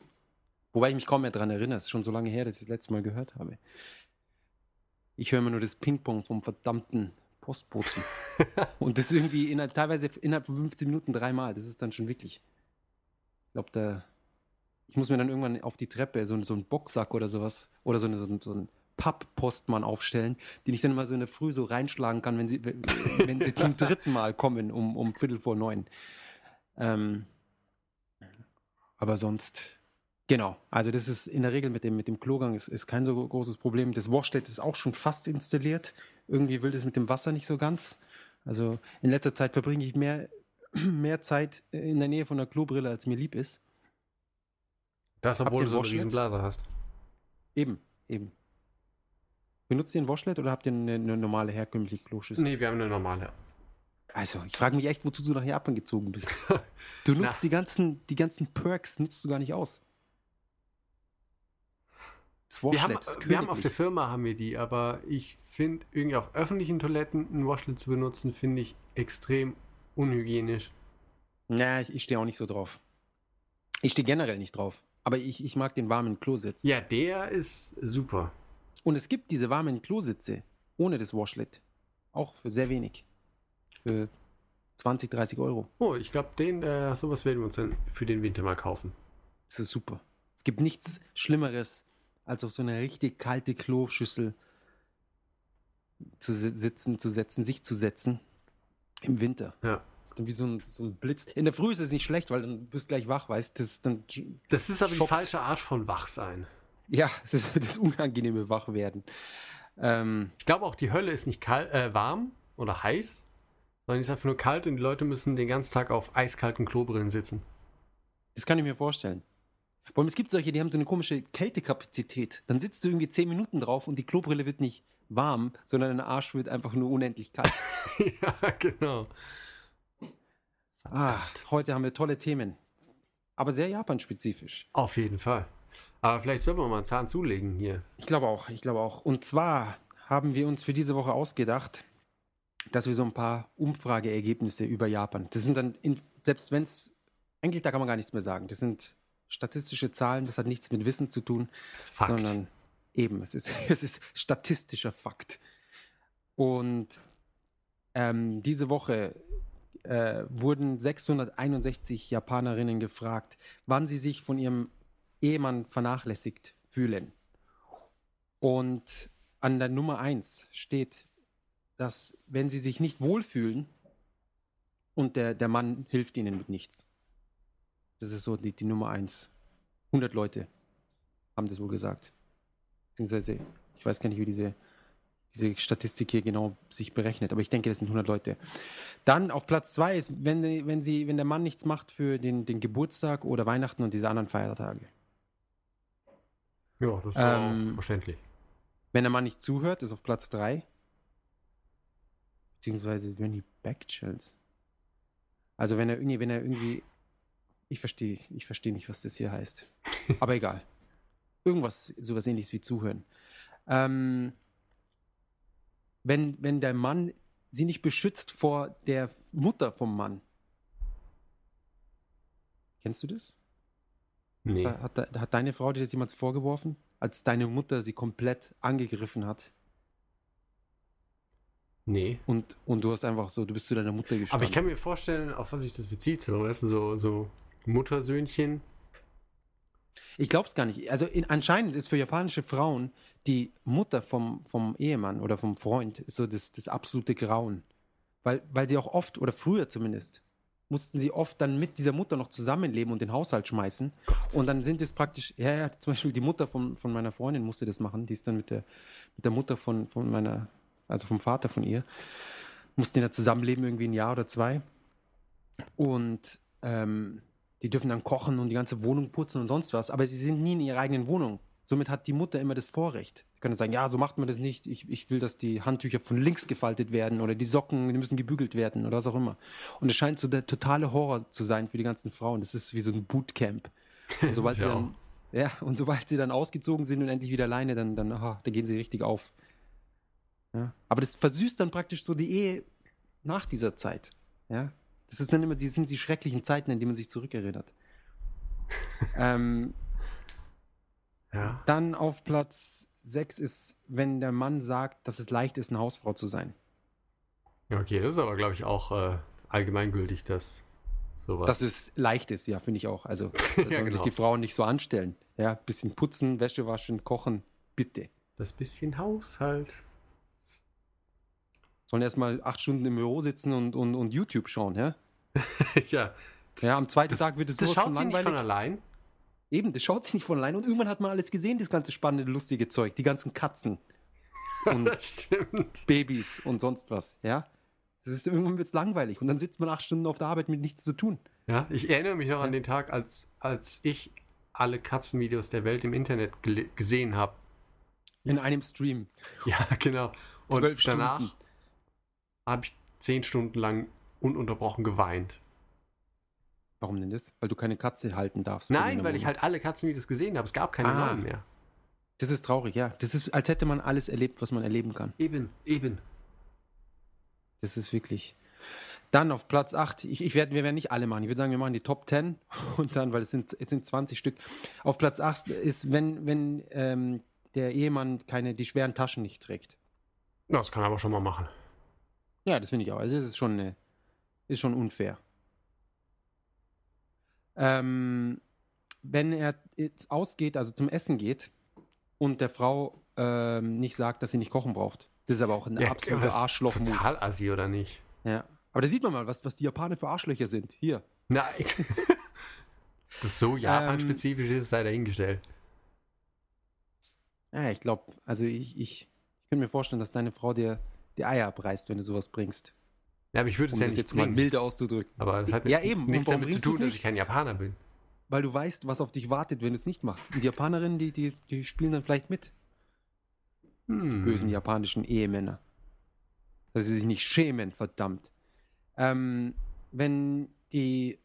Wobei ich mich kaum mehr daran erinnere. Es ist schon so lange her, dass ich das letzte Mal gehört habe. Ich höre immer nur das Ping-Pong vom verdammten Postboten. und das irgendwie innerhalb, teilweise innerhalb von 15 Minuten dreimal. Das ist dann schon wirklich. Ich glaube, da. Ich muss mir dann irgendwann auf die Treppe so, so einen Boxsack oder sowas oder so, eine, so, ein- so einen Papppostmann aufstellen, den ich dann mal so in der Früh so reinschlagen kann, wenn sie, wenn sie zum dritten Mal kommen, um, um Viertel vor neun. Ähm, aber sonst, genau. Also das ist in der Regel mit dem, mit dem Klogang ist, ist kein so großes Problem. Das Washlet ist auch schon fast installiert. Irgendwie will das mit dem Wasser nicht so ganz. Also in letzter Zeit verbringe ich mehr, mehr Zeit in der Nähe von der Klobrille, als mir lieb ist. das, obwohl du so eine Blase hast. Eben, eben. Benutzt ihr ein Washlet oder habt ihr eine, eine normale herkömmliche Kloschüssel? Nee, wir haben eine normale. Also, ich frage mich echt, wozu du nach Japan gezogen bist. Du nutzt Na. die ganzen, die ganzen Perks, nutzt du gar nicht aus. Das Wir haben, Washlet wir haben auf der. Firma haben wir die, aber ich finde irgendwie auf öffentlichen Toiletten ein Washlet zu benutzen, finde ich extrem unhygienisch. Ja, ich, ich stehe auch nicht so drauf. Ich stehe generell nicht drauf. Aber ich, ich mag den warmen Klositz. Ja, der ist super. Und es gibt diese warmen Klositze ohne das Washlet. Auch für sehr wenig. Für 20, 30 Euro. Oh, ich glaube, den, äh, sowas werden wir uns dann für den Winter mal kaufen. Das ist super. Es gibt nichts Schlimmeres, als auf so eine richtig kalte Kloschüssel zu si- sitzen, zu setzen, sich zu setzen. Im Winter. Ja. Das ist dann wie so ein, so ein Blitz. In der Früh ist es nicht schlecht, weil dann bist du gleich wach, weißt du. Das dann, Das ist aber die Schockt. falsche Art von Wachsein. Ja, das ist das unangenehme Wachwerden. Ähm, Ich glaube auch, die Hölle ist nicht kalt, äh, warm oder heiß, sondern die ist einfach nur kalt und die Leute müssen den ganzen Tag auf eiskalten Klobrillen sitzen. das kann ich mir vorstellen. Vor allem, es gibt solche, die haben so eine komische Kältekapazität. Dann sitzt du irgendwie 10 Minuten drauf und die Klobrille wird nicht warm, sondern dein Arsch wird einfach nur unendlich kalt. ja, genau. Ah, heute haben wir tolle Themen. Aber sehr Japan-spezifisch. Auf jeden Fall. Aber vielleicht sollten wir mal einen Zahn zulegen hier. Ich glaube auch, ich glaube auch. Und zwar haben wir uns für diese Woche ausgedacht, dass wir so ein paar Umfrageergebnisse über Japan. Das sind dann, in, selbst wenn es, eigentlich da kann man gar nichts mehr sagen. Das sind statistische Zahlen, das hat nichts mit Wissen zu tun, Das ist Fakt. sondern eben, es ist, es ist statistischer Fakt. Und ähm, diese Woche äh, wurden 661 Japanerinnen gefragt, wann sie sich von ihrem Ehemann vernachlässigt fühlen. Und an der Nummer 1 steht, dass wenn sie sich nicht wohlfühlen und der, der Mann hilft ihnen mit nichts. Das ist so die, die Nummer 1. 100 Leute haben das wohl gesagt. Beziehungsweise, ich weiß gar nicht, wie diese, diese Statistik hier genau sich berechnet, aber ich denke, das sind 100 Leute. Dann auf Platz 2 ist, wenn, wenn, sie, wenn der Mann nichts macht für den, den Geburtstag oder Weihnachten und diese anderen Feiertage. Ja, das ist Ähm, auch verständlich. Wenn der Mann nicht zuhört, ist auf Platz 3. Beziehungsweise wenn die Backchills. Also wenn er irgendwie, wenn er irgendwie. Ich verstehe, ich verstehe nicht, was das hier heißt. Aber egal. Irgendwas, sowas ähnliches wie zuhören. Ähm, wenn, wenn der Mann sie nicht beschützt vor der Mutter vom Mann. Kennst du das? Nee. Hat, de- hat deine Frau dir das jemals vorgeworfen? Als deine Mutter sie komplett angegriffen hat? Nee. Und, und du hast einfach so, du bist zu deiner Mutter gestanden. Aber ich kann mir vorstellen, auf was sich das bezieht. So, weißt du, so, so Muttersöhnchen. Ich glaube es gar nicht. Also in, anscheinend ist für japanische Frauen die Mutter vom, vom Ehemann oder vom Freund so das, das absolute Grauen. Weil, weil sie auch oft, oder früher zumindest, mussten sie oft dann mit dieser Mutter noch zusammenleben und den Haushalt schmeißen. Und dann sind es praktisch, ja, ja, zum Beispiel die Mutter von, von meiner Freundin musste das machen. Die ist dann mit der, mit der Mutter von, von meiner, also vom Vater von ihr, mussten die da zusammenleben, irgendwie ein Jahr oder zwei. Und ähm, die dürfen dann kochen und die ganze Wohnung putzen und sonst was, aber sie sind nie in ihrer eigenen Wohnung. Somit hat die Mutter immer das Vorrecht. Die können sagen, ja, so macht man das nicht. Ich, ich will, dass die Handtücher von links gefaltet werden oder die Socken, die müssen gebügelt werden oder was auch immer. Und es scheint so der totale Horror zu sein für die ganzen Frauen. Das ist wie so ein Bootcamp. Und sobald sie dann, ja, und sobald sie dann ausgezogen sind und endlich wieder alleine, dann, dann, aha, da gehen sie richtig auf. Ja. Aber das versüßt dann praktisch so die Ehe nach dieser Zeit. Ja. Das ist dann immer, die sind die schrecklichen Zeiten, an die man sich zurückerinnert. ähm, Ja. dann auf Platz 6 ist, wenn der Mann sagt, dass es leicht ist, eine Hausfrau zu sein. Ja, okay, das ist aber, glaube ich, auch äh, allgemeingültig, dass sowas. Dass es leicht ist, ja, finde ich auch. Also sollen sich genau. die Frauen nicht so anstellen. Ja, bisschen putzen, Wäsche waschen, kochen, bitte. das bisschen Haushalt. Sollen erstmal acht Stunden im Büro sitzen und, und, und YouTube schauen, ja? ja. Ja, am zweiten Tag wird es Das sowas schaut von sie nicht langweilig. von allein. Eben, das schaut sich nicht von allein. Und irgendwann hat man alles gesehen, das ganze spannende, lustige Zeug. Die ganzen Katzen und. Babys und sonst was, ja? Das ist, irgendwann wird es langweilig. Und dann sitzt man acht Stunden auf der Arbeit mit nichts zu tun. Ja, ich erinnere mich noch Ja. an den Tag, als, als ich alle Katzenvideos der Welt im Internet gesehen habe. In einem Stream. Ja, genau. Und Zwölf danach habe ich zehn Stunden lang ununterbrochen geweint. Warum denn das? Weil du keine Katze halten darfst. Nein, weil ich halt alle Katzenvideos gesehen habe. Es gab keine Ah. neuen mehr. Das ist traurig, ja. Das ist, als hätte man alles erlebt, was man erleben kann. Eben, eben. Das ist wirklich. Dann auf Platz 8, ich, ich werd, wir werden nicht alle machen. Ich würde sagen, wir machen die Top 10 und dann, weil es sind, es sind 20 Stück. Auf Platz 8 ist, wenn, wenn ähm, der Ehemann keine, die schweren Taschen nicht trägt. Das kann er aber schon mal machen. Ja, das finde ich auch. Also das ist schon, eine, ist schon unfair. Ähm, wenn er jetzt ausgeht, also zum Essen geht und der Frau ähm, nicht sagt, dass sie nicht kochen braucht. Das ist aber auch ein Ja, absoluter was- Arschloch-Move. Total assi, oder nicht? Ja. Aber da sieht man mal, was, was die Japaner für Arschlöcher sind. Hier. Nein. das so Japan-spezifisch ist, sei dahingestellt. Ja, ich glaube, also ich, ich, ich könnte mir vorstellen, dass deine Frau dir die Eier abreißt, wenn du sowas bringst. Ja, aber ich würde es Um ja nicht jetzt mal bringen. milde auszudrücken. Aber das hat Ja, eben. Nichts damit zu tun, dass ich kein Japaner bin. Weil du weißt, was auf dich wartet, wenn du es nicht machst. Und die Japanerinnen, die, die, die spielen dann vielleicht mit. Hm. Bösen japanischen Ehemänner. Dass sie sich nicht schämen, verdammt. Ähm, wenn die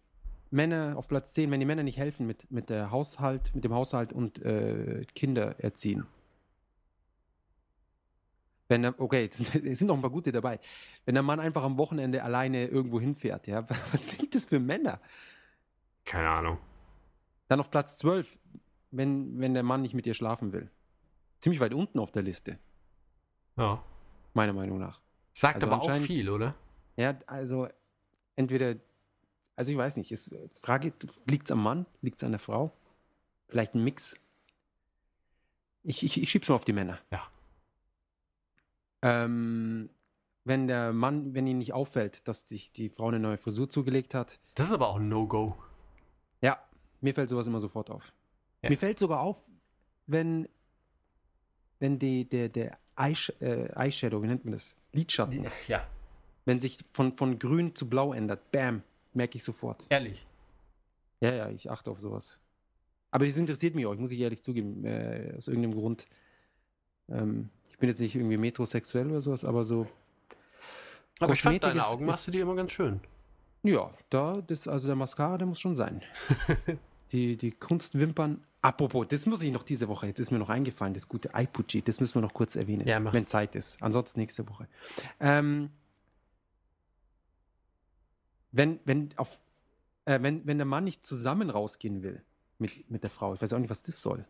Männer auf Platz 10, wenn die Männer nicht helfen mit, mit der Haushalt, mit dem Haushalt und äh, Kinder erziehen. Wenn er, okay, es sind noch ein paar gute dabei. Wenn der Mann einfach am Wochenende alleine irgendwo hinfährt, ja, was sind das für Männer? Keine Ahnung. Dann auf Platz 12, wenn, wenn der Mann nicht mit ihr schlafen will. Ziemlich weit unten auf der Liste, Ja. meiner Meinung nach. Sagt Also aber auch viel, oder? Ja, also entweder, also ich weiß nicht, ist, Frage, liegt es am Mann, liegt es an der Frau? Vielleicht ein Mix? Ich, ich, ich schieb's mal auf die Männer. Ja. Ähm, wenn der Mann, wenn ihm nicht auffällt, dass sich die Frau eine neue Frisur zugelegt hat, Das ist aber auch ein No-Go. ja, mir fällt sowas immer sofort auf. Ja. Mir fällt sogar auf, wenn, wenn die, der, der Eyes äh, Eyeshadow, wie nennt man das? Lidschatten, Ja. wenn sich von, von grün zu blau ändert, bam, merke ich sofort. Ehrlich. Ja, ja, ich achte auf sowas. Aber es interessiert mich auch, muss ich ehrlich zugeben, äh, aus irgendeinem Grund. Ähm, ich bin jetzt nicht irgendwie metrosexuell oder sowas, aber so, Aber ich fand deine ist- Augen machst du dir immer ganz schön. ja, da, das, also der Mascara, der muss schon sein. die, die Kunstwimpern. Apropos, das muss ich noch diese Woche, jetzt ist mir noch eingefallen, das gute Ipucci, das müssen wir noch kurz erwähnen, Ja, wenn Zeit ist. Ansonsten nächste Woche. Ähm, wenn, wenn, auf, äh, wenn, wenn der Mann nicht zusammen rausgehen will mit, mit der Frau, ich weiß auch nicht, was das soll.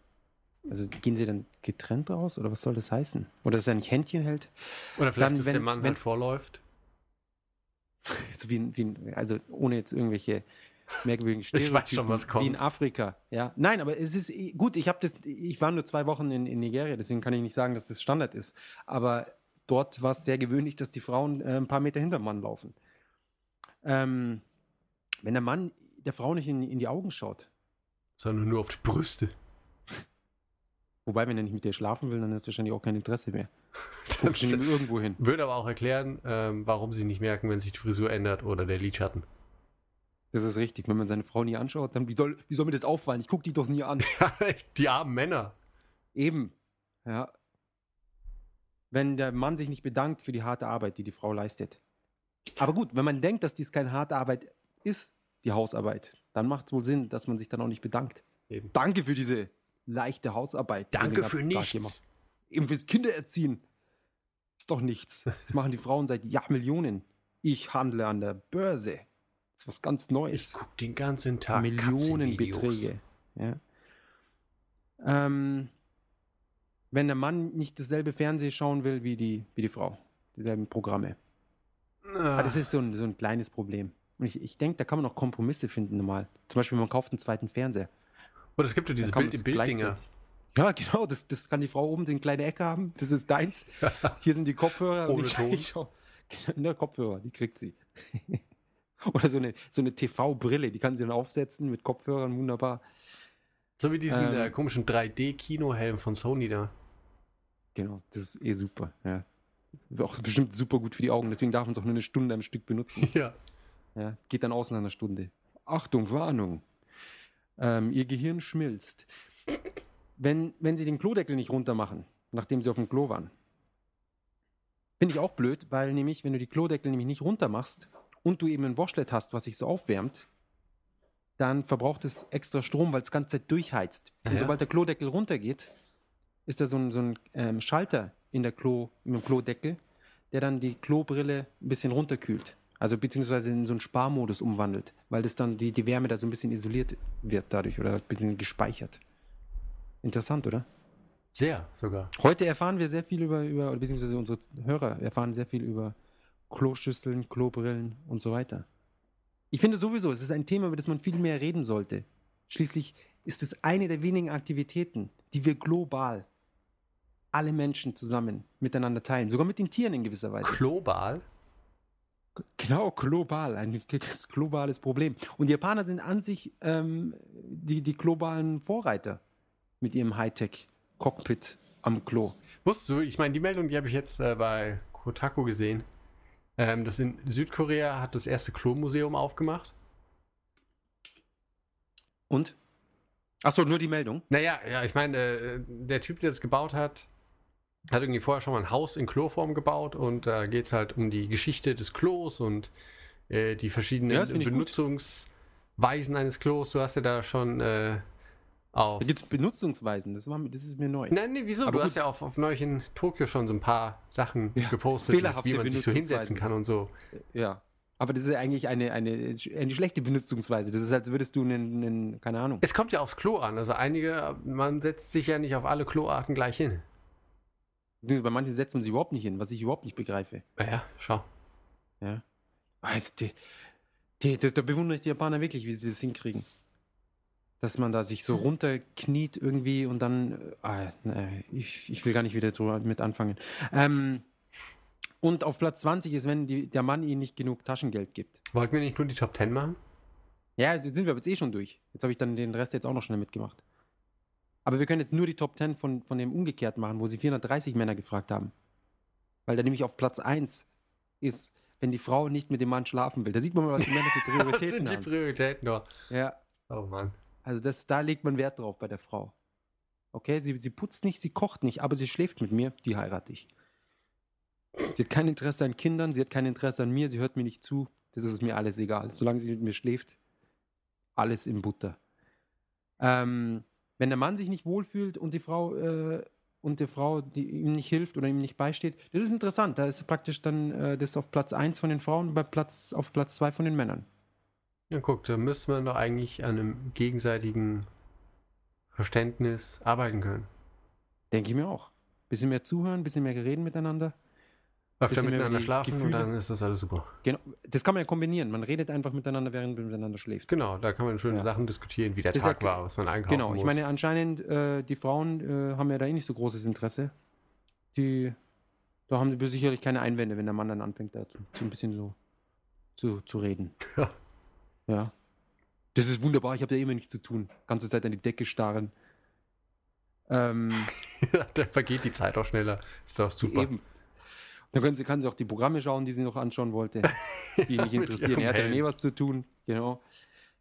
Also gehen sie dann getrennt raus oder was soll das heißen? Oder dass er nicht Händchen hält? Oder vielleicht, Dann, dass wenn- der Mann wenn- halt vorläuft. So wie, wie also ohne jetzt irgendwelche merkwürdigen weiß schon, Stereotypen, was kommt. wie in Afrika. Ja, nein, aber es ist gut. Ich habe das. Ich war nur zwei Wochen in, in Nigeria, deswegen kann ich nicht sagen, dass das Standard ist. Aber dort war es sehr gewöhnlich, dass die Frauen äh, ein paar Meter hinterm Mann laufen. Ähm, wenn der Mann der Frau nicht in, in die Augen schaut, Sondern nur auf die Brüste. Wobei, wenn er nicht mit dir schlafen will, dann ist wahrscheinlich auch kein Interesse mehr. Guckst du irgendwo hin. würde aber auch erklären, ähm, warum sie nicht merken, wenn sich die Frisur ändert oder der Lidschatten. Das ist richtig. Wenn man seine Frau nie anschaut, dann wie soll, wie soll mir das auffallen? Ich gucke die doch nie an. die armen Männer. Eben. Ja. Wenn der Mann sich nicht bedankt für die harte Arbeit, die die Frau leistet. Aber gut, wenn man denkt, dass dies keine harte Arbeit ist, die Hausarbeit, dann macht es wohl Sinn, dass man sich dann auch nicht bedankt. Eben. Danke für diese leichte Hausarbeit. Danke für nichts. Eben fürs Kindererziehen. Ist doch nichts. Das machen die Frauen seit Jahrmillionen. Ich handle an der Börse. Das ist was ganz Ich Neues. guck den ganzen Tag Millionenbeträge. Ja. Ähm, wenn der Mann nicht dasselbe Fernsehen schauen will wie die, wie die Frau, dieselben Programme. Ah, das ist so ein, so ein kleines Problem. Und ich, ich denke, da kann man auch Kompromisse finden normal. Zum Beispiel, man kauft einen zweiten Fernseher. Oder es gibt ja diese Bild Bild-Dinger. Ja, genau, das, das kann die Frau oben in kleine Ecke haben. Das ist deins. Hier sind die Kopfhörer. Ohne und ich, Ton. Ich genau, Kopfhörer, die kriegt sie. Oder so eine, so eine TV-Brille, die kann sie dann aufsetzen mit Kopfhörern, wunderbar. So wie diesen Ähm. äh, komischen 3D-Kinohelm von Sony da. Genau, das ist eh super. Ja. Auch bestimmt super gut für die Augen, deswegen darf man es auch nur eine Stunde am Stück benutzen. Ja. Ja. Geht dann aus nach einer Stunde. Achtung, Warnung. Ähm, ihr Gehirn schmilzt. Wenn, wenn sie den Klodeckel nicht runter machen, nachdem sie auf dem Klo waren, finde ich auch blöd, weil nämlich, wenn du die Klodeckel nämlich nicht runter machst und du eben ein Washlet hast, was sich so aufwärmt, dann verbraucht es extra Strom, weil es ganze Zeit durchheizt. Und ja? sobald der Klodeckel runtergeht, ist da so ein, so ein ähm, Schalter in der Klo, im Klodeckel, der dann die Klobrille ein bisschen runterkühlt. Also beziehungsweise in so einen Sparmodus umwandelt, weil das dann die, die Wärme da so ein bisschen isoliert wird dadurch oder ein bisschen gespeichert. Interessant, oder? Sehr sogar. Heute erfahren wir sehr viel über, über oder beziehungsweise unsere Hörer erfahren sehr viel über Kloschüsseln, Klobrillen und so weiter. Ich finde sowieso, es ist ein Thema, über das man viel mehr reden sollte. Schließlich ist es eine der wenigen Aktivitäten, die wir global alle Menschen zusammen miteinander teilen, sogar mit den Tieren in gewisser Weise. Global. Genau, global, ein globales Problem. Und die Japaner sind an sich ähm, die, die globalen Vorreiter mit ihrem Hightech-Cockpit am Klo. Wusstest du, ich meine, die Meldung, die habe ich jetzt äh, bei Kotaku gesehen. Ähm, das in Südkorea hat das erste Klomuseum aufgemacht. Und? Achso, nur die Meldung. Naja, ja, ich meine, äh, der Typ, der das gebaut hat, hat irgendwie vorher schon mal ein Haus in Kloform gebaut und da geht es halt um die Geschichte des Klos und äh, die verschiedenen Ja, ich gut. Benutzungsweisen eines Klos. Du hast ja da schon äh, auf. Da gibt es Benutzungsweisen, das, war, das ist mir neu. Nein, nee, wieso? Aber du gut. hast ja auf, auf neulich in Tokio schon so ein paar Sachen Ja, gepostet, wie man sich so Benutzungsweisen. hinsetzen kann und so. Ja. Aber das ist eigentlich eine, eine, eine schlechte Benutzungsweise. Das ist, als würdest du einen, einen keine Ahnung. Es kommt ja aufs Klo an. Also einige, man setzt sich ja nicht auf alle Kloarten gleich hin. Bei manchen setzen sie überhaupt nicht hin, was ich überhaupt nicht begreife. Naja, schau. Ja. Weißt du, die, das, da bewundere ich die Japaner wirklich, wie sie das hinkriegen. Dass man da sich so runterkniet irgendwie und dann. äh, Ah, nee, ich, ich will gar nicht wieder drüber mit anfangen. Ähm, und auf Platz 20 ist, wenn die, der Mann ihnen nicht genug Taschengeld gibt. Wollten wir nicht nur die Top 10 machen? Ja, sind wir aber jetzt eh schon durch. Jetzt habe ich dann den Rest jetzt auch noch schnell mitgemacht. Aber wir können jetzt nur die Top 10 von, von dem umgekehrt machen, wo sie 430 Männer gefragt haben. Weil da nämlich auf Platz 1 ist, wenn die Frau nicht mit dem Mann schlafen will. Da sieht man mal, was die Männer für Prioritäten sind die haben. Prioritäten noch? Ja, Oh Mann. also das, da legt man Wert drauf bei der Frau. Okay, sie, sie putzt nicht, sie kocht nicht, aber sie schläft mit mir, die heirate ich. Sie hat kein Interesse an Kindern, sie hat kein Interesse an mir, sie hört mir nicht zu. Das ist mir alles egal. Solange sie mit mir schläft, alles in Butter. Ähm, wenn der Mann sich nicht wohlfühlt und die Frau äh, und der Frau, die ihm nicht hilft oder ihm nicht beisteht, das ist interessant. Da ist praktisch dann äh, das auf Platz 1 von den Frauen und bei Platz, auf Platz 2 von den Männern. Ja, guck, da müsste man doch eigentlich an einem gegenseitigen Verständnis arbeiten können. Denke ich mir auch. Bisschen mehr zuhören, bisschen mehr reden miteinander. Öfter Bisschen mehr miteinander schlafen und Gefühle. dann ist das alles super. Genau. Das kann man ja kombinieren. Man redet einfach miteinander, während man miteinander schläft. Genau, da kann man schöne Ja. Sachen diskutieren, wie der Das Tag war, was man einkaufen Genau, ich muss. meine, anscheinend, äh, die Frauen äh, haben ja da eh nicht so großes Interesse. Die, da haben sie sicherlich keine Einwände, wenn der Mann dann anfängt, da zu, zu ein bisschen so zu, zu reden. Ja. Ja. Das ist wunderbar, ich habe ja immer nichts zu tun. Ganze Zeit an die Decke starren. Ähm, da vergeht die Zeit auch schneller. Ist doch super. Eben. Dann können sie, kann sie auch die Programme schauen, die sie noch anschauen wollte, die nicht mit interessieren. Er hat ja eh was zu tun, genau.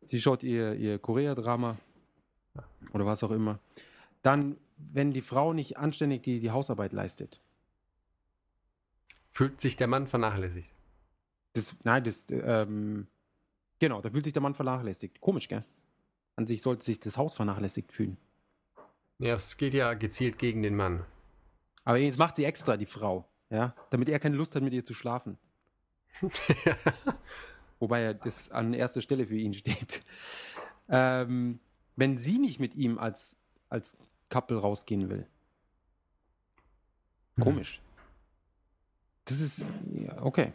Sie schaut ihr, ihr Korea-Drama oder was auch immer. Dann, wenn die Frau nicht anständig die, die Hausarbeit leistet. Fühlt sich der Mann vernachlässigt. Das, nein, das, ähm, genau, da fühlt sich der Mann vernachlässigt. Komisch, gell? An sich sollte sich das Haus vernachlässigt fühlen. Ja, es geht ja gezielt gegen den Mann. Aber jetzt macht sie extra, die Frau, ja, damit er keine Lust hat, mit ihr zu schlafen. Wobei das an erster Stelle für ihn steht. Ähm, wenn sie nicht mit ihm als, als Couple rausgehen will. Komisch. Das ist, ja, okay.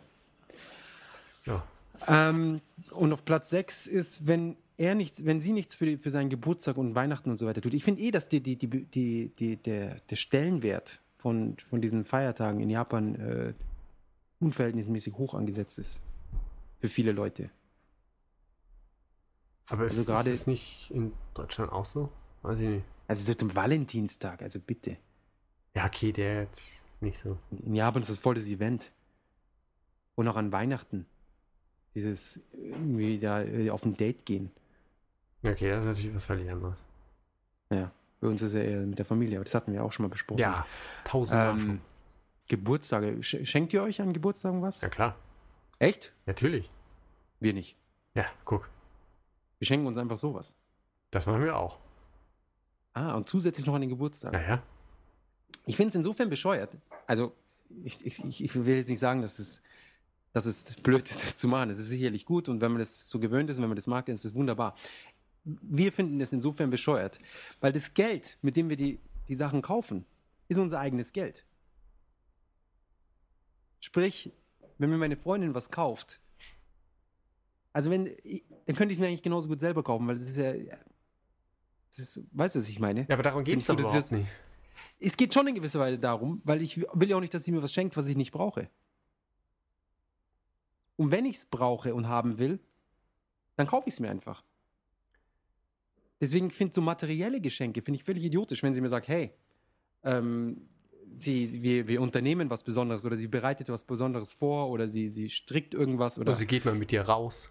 Ja. Ähm, und auf Platz 6 ist, wenn er nichts, wenn sie nichts für, die, für seinen Geburtstag und Weihnachten und so weiter tut. Ich finde eh, dass die, die, die, die, die, der, der Stellenwert von, von diesen Feiertagen in Japan äh, unverhältnismäßig hoch angesetzt ist. Für viele Leute. Aber ist, Also gerade- ist es nicht in Deutschland auch so? Weiß ich nicht. Also so zum Valentinstag, also bitte. Ja, okay, der jetzt nicht so. In Japan ist das voll das Event. Und auch an Weihnachten. Dieses irgendwie da äh, auf ein Date gehen. Okay, das ist natürlich was völlig anderes. Ja, bei uns ist ja eher mit der Familie, aber das hatten wir auch schon mal besprochen. Ja, tausendmal Ähm, schon. Geburtstage. Sch- Schenkt ihr euch an Geburtstagen was? Ja, klar. Echt? Natürlich. Wir nicht. Ja, guck. Wir schenken uns einfach sowas. Das machen wir auch. Ah, und zusätzlich noch an den Geburtstag. Naja. Ich finde es insofern bescheuert. Also, ich, ich, ich- will jetzt nicht sagen, dass es, dass es blöd ist, das zu machen. Es ist sicherlich gut und wenn man das so gewöhnt ist und wenn man das mag, dann ist es wunderbar. Wir finden das insofern bescheuert, weil das Geld, mit dem wir die, die Sachen kaufen, ist unser eigenes Geld. Sprich, wenn mir meine Freundin was kauft, also wenn, dann könnte ich es mir eigentlich genauso gut selber kaufen, weil das ist ja, das ist, weißt du, was ich meine? Ja, aber darum geht es doch das ist- nicht. Es geht schon in gewisser Weise darum, weil ich will ja auch nicht, dass sie mir was schenkt, was ich nicht brauche. Und wenn ich es brauche und haben will, dann kaufe ich es mir einfach. Deswegen finde ich so materielle Geschenke finde ich völlig idiotisch, wenn sie mir sagt, hey, ähm, sie, wir, wir unternehmen was Besonderes oder sie bereitet was Besonderes vor oder sie, sie strickt irgendwas oder Oder sie geht mal mit dir raus.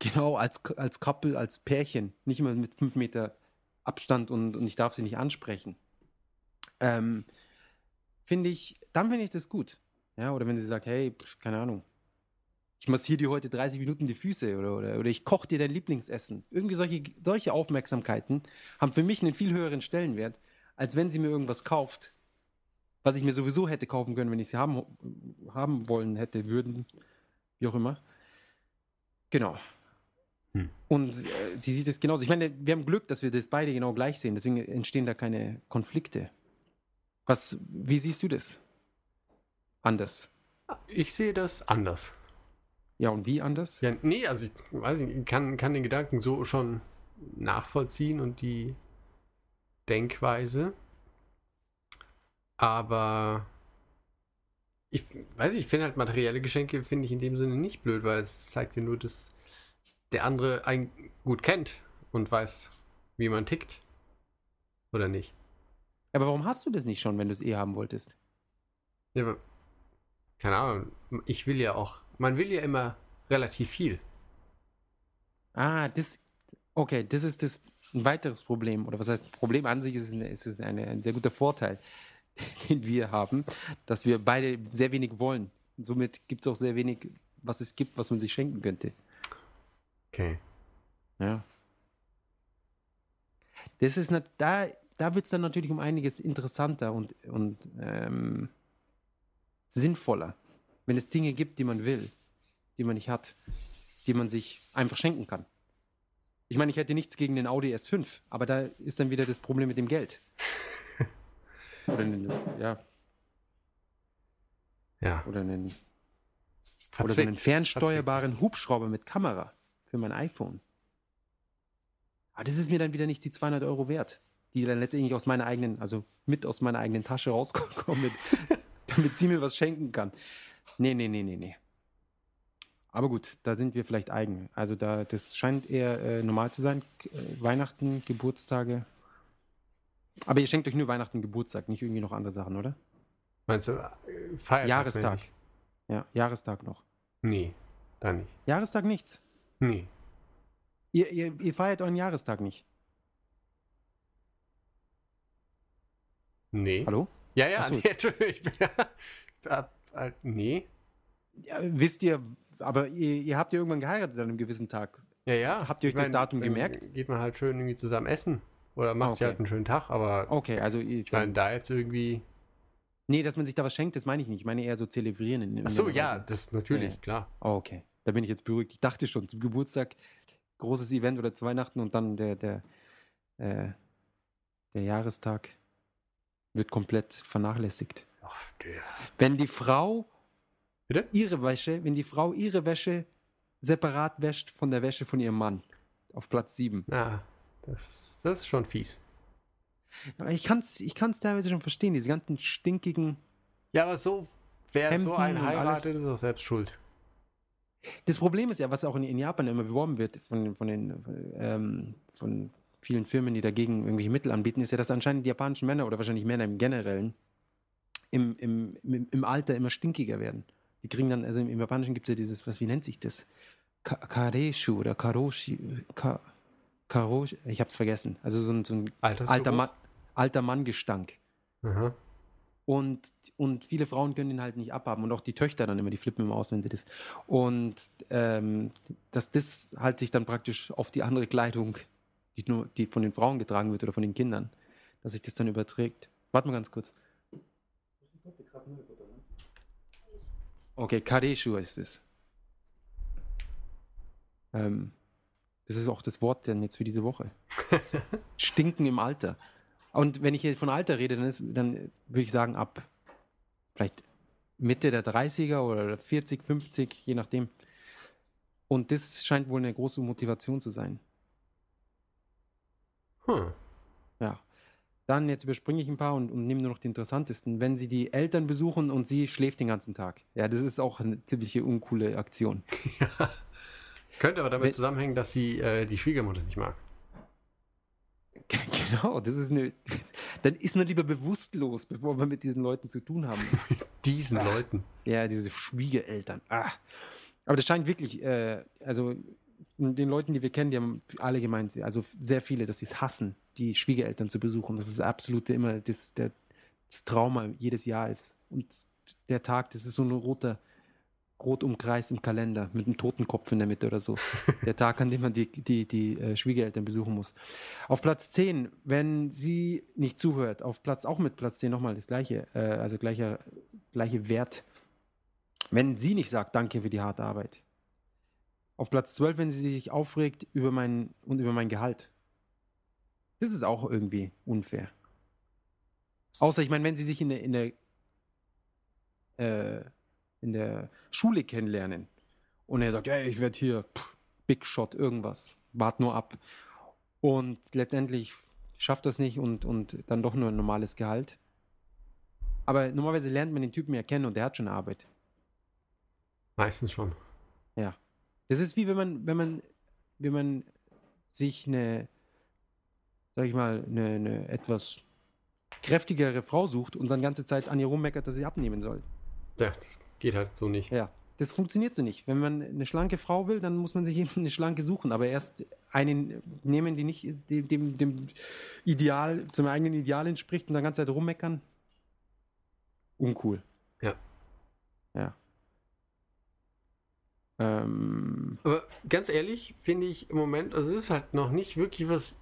Genau, als, als Couple, als Pärchen. Nicht immer mit fünf Meter Abstand und, und ich darf sie nicht ansprechen. Ähm, finde ich, dann finde ich das gut. Ja, oder wenn sie sagt, hey, keine Ahnung, ich massiere dir heute 30 Minuten die Füße oder, oder, oder ich koche dir dein Lieblingsessen. Irgendwie solche, solche Aufmerksamkeiten haben für mich einen viel höheren Stellenwert, als wenn sie mir irgendwas kauft, was ich mir sowieso hätte kaufen können, wenn ich sie haben, haben wollen hätte, würden, wie auch immer. Genau. Hm. Und äh, sie sieht es genauso. Ich meine, wir haben Glück, dass wir das beide genau gleich sehen. Deswegen entstehen da keine Konflikte. Was, wie siehst du das? Anders. Ich sehe das anders. Ja, und wie anders? Ja, nee, also ich weiß nicht, kann, kann den Gedanken so schon nachvollziehen und die Denkweise. Aber ich weiß nicht, ich finde halt materielle Geschenke finde ich in dem Sinne nicht blöd, weil es zeigt dir nur, dass der andere einen gut kennt und weiß, wie man tickt. Oder nicht? Aber warum hast du das nicht schon, wenn du es eh haben wolltest? Ja, keine Ahnung, ich will ja auch, man will ja immer relativ viel. Ah, das. Okay, das ist das ein weiteres Problem. Oder was heißt Problem an sich ist eine, ist es eine, ein sehr guter Vorteil, den wir haben, dass wir beide sehr wenig wollen. Und somit gibt es auch sehr wenig, was es gibt, was man sich schenken könnte. Okay. Ja. Das ist da, da wird es dann natürlich um einiges interessanter und, und ähm, sinnvoller, wenn es Dinge gibt, die man will, die man nicht hat, die man sich einfach schenken kann. Ich meine, ich hätte nichts gegen den Audi S5, aber da ist dann wieder das Problem mit dem Geld. Oder einen, ja, Ja. oder einen, oder so einen fernsteuerbaren Hubschrauber mit Kamera für mein iPhone. Aber das ist mir dann wieder nicht die 200 Euro wert, die dann letztendlich aus meiner eigenen, also mit aus meiner eigenen Tasche rauskommen, mit, damit sie mir was schenken kann. Nee, nee, nee, nee, nee. Aber gut, da sind wir vielleicht eigen. Also da, das scheint eher äh, normal zu sein. K- Äh, Weihnachten, Geburtstage. Aber ihr schenkt euch nur Weihnachten, Geburtstag, nicht irgendwie noch andere Sachen, oder? Meinst du, äh, Feiertagsmäßig? Jahrestag. Ja, Jahrestag noch. Nee, da nicht. Jahrestag nichts. Nee. Ihr, ihr, ihr feiert euren Jahrestag nicht. Nee. Hallo? Ja, ja, Ach so. nee, Entschuldigung. Ich bin, äh, äh, nee. Ja, wisst ihr, aber ihr, ihr habt ja irgendwann geheiratet an einem gewissen Tag. Ja, ja. Habt ihr euch Ich das Datum gemerkt? Geht man halt schön irgendwie zusammen essen. Oder macht sich Okay. halt einen schönen Tag, aber Okay, also ihr, ich meine, da jetzt irgendwie. nee, dass man sich da was schenkt, das meine ich nicht. Ich meine eher so zelebrieren. In, Ach so, ja, Weise. das natürlich, Ja. klar. Oh, okay, da bin ich jetzt beruhigt. Ich dachte schon, zum Geburtstag großes Event oder zu Weihnachten und dann der, der, äh, der Jahrestag wird komplett vernachlässigt. Ach. Wenn die Frau Bitte? ihre Wäsche, wenn die Frau ihre Wäsche separat wäscht von der Wäsche von ihrem Mann. Auf Platz 7. Na, das, das ist schon fies. Aber ich kann es ich kann's teilweise schon verstehen, diese ganzen stinkigen. Ja, aber so, wer so Hemden einen und heiratet, ist auch selbst schuld. Das Problem ist ja, was auch in, in Japan immer beworben wird von, von den ähm, von vielen Firmen, die dagegen irgendwelche Mittel anbieten, ist ja, dass anscheinend die japanischen Männer oder wahrscheinlich Männer im Generellen im, im, im, im Alter immer stinkiger werden. Die kriegen dann, also im, Japanischen gibt es ja dieses, was, wie nennt sich das? Ka Kareshu oder Karoshi, Ka Karoshi, ich hab's vergessen. Also so ein, so ein alter Mann, alter Mann-Gestank. Und, und viele Frauen können den halt nicht abhaben. Und auch die Töchter dann immer, die flippen immer aus, wenn sie das. Und ähm, dass das halt sich dann praktisch auf die andere Kleidung, die nur die von den Frauen getragen wird oder von den Kindern, dass sich das dann überträgt. Warte mal ganz kurz. Okay, Kareshu ist es. Ähm, das ist auch das Wort dann jetzt für diese Woche. Das Stinken im Alter. Und wenn ich hier von Alter rede, dann, ist, dann würde ich sagen, ab vielleicht Mitte der 30er oder 40, 50, je nachdem. Und das scheint wohl eine große Motivation zu sein. Hm. Ja. Dann, jetzt überspringe ich ein paar und, und nehme nur noch die interessantesten. Wenn sie die Eltern besuchen und sie schläft den ganzen Tag. Ja, das ist auch eine ziemliche uncoole Aktion. Könnte aber damit Wenn- zusammenhängen, dass sie äh, die Schwiegermutter nicht mag. Genau, das ist eine. Dann ist man lieber bewusstlos, bevor wir mit diesen Leuten zu tun haben. Diesen Ah. Leuten. Ja, diese Schwiegereltern. Ah. Aber das scheint wirklich, äh, also den Leuten, die wir kennen, die haben alle gemeint, also sehr viele, dass sie es hassen, die Schwiegereltern zu besuchen. Das ist das absolute immer das, der, das Trauma jedes Jahr ist. Und der Tag, das ist so ein roter, rot umkreist im Kalender mit einem Totenkopf in der Mitte oder so. der Tag, an dem man die, die, die äh, Schwiegereltern besuchen muss. Auf Platz 10, wenn sie nicht zuhört, auf Platz, auch mit Platz 10 nochmal das gleiche, äh, also gleicher, gleiche Wert. Wenn sie nicht sagt, danke für die harte Arbeit. Auf Platz 12, wenn sie sich aufregt über mein und über mein Gehalt. Das ist auch irgendwie unfair. Außer, ich meine, wenn sie sich in der, in der, äh, in der Schule kennenlernen und er sagt, hey, ich werde hier pff, Big Shot, irgendwas, wart nur ab. Und letztendlich schafft das nicht und, und dann doch nur ein normales Gehalt. Aber normalerweise lernt man den Typen ja kennen und der hat schon Arbeit. Meistens schon. Ja. Das ist wie wenn man, wenn man, wenn man sich eine, sag ich mal, eine, eine etwas kräftigere Frau sucht und dann ganze Zeit an ihr rummeckert, dass sie abnehmen soll. Ja, das geht halt so nicht. Ja. Das funktioniert so nicht. Wenn man eine schlanke Frau will, dann muss man sich eben eine schlanke suchen, aber erst einen nehmen, die nicht dem, dem, dem Ideal, zum eigenen Ideal entspricht und dann ganze Zeit rummeckern. Uncool. Ja. Ja. Ähm, Aber ganz ehrlich, finde ich im Moment, also es ist halt noch nicht wirklich was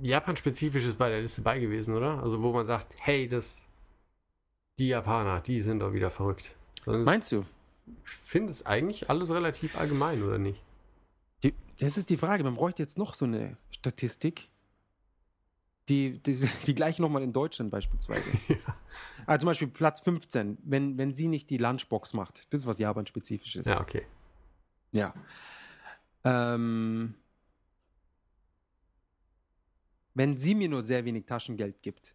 Japan-spezifisches bei der Liste bei gewesen, oder? Also wo man sagt, hey, das die Japaner, die sind doch wieder verrückt. Es- meinst du? Ich finde es eigentlich alles relativ allgemein, oder nicht? Die, das ist die Frage. Man bräuchte jetzt noch so eine Statistik, Die, die, die gleichen nochmal in Deutschland beispielsweise. Also zum Beispiel Platz 15, wenn, wenn sie nicht die Lunchbox macht. Das ist was Japan-spezifisch ist. Ja, okay. Ja. Ähm, wenn sie mir nur sehr wenig Taschengeld gibt,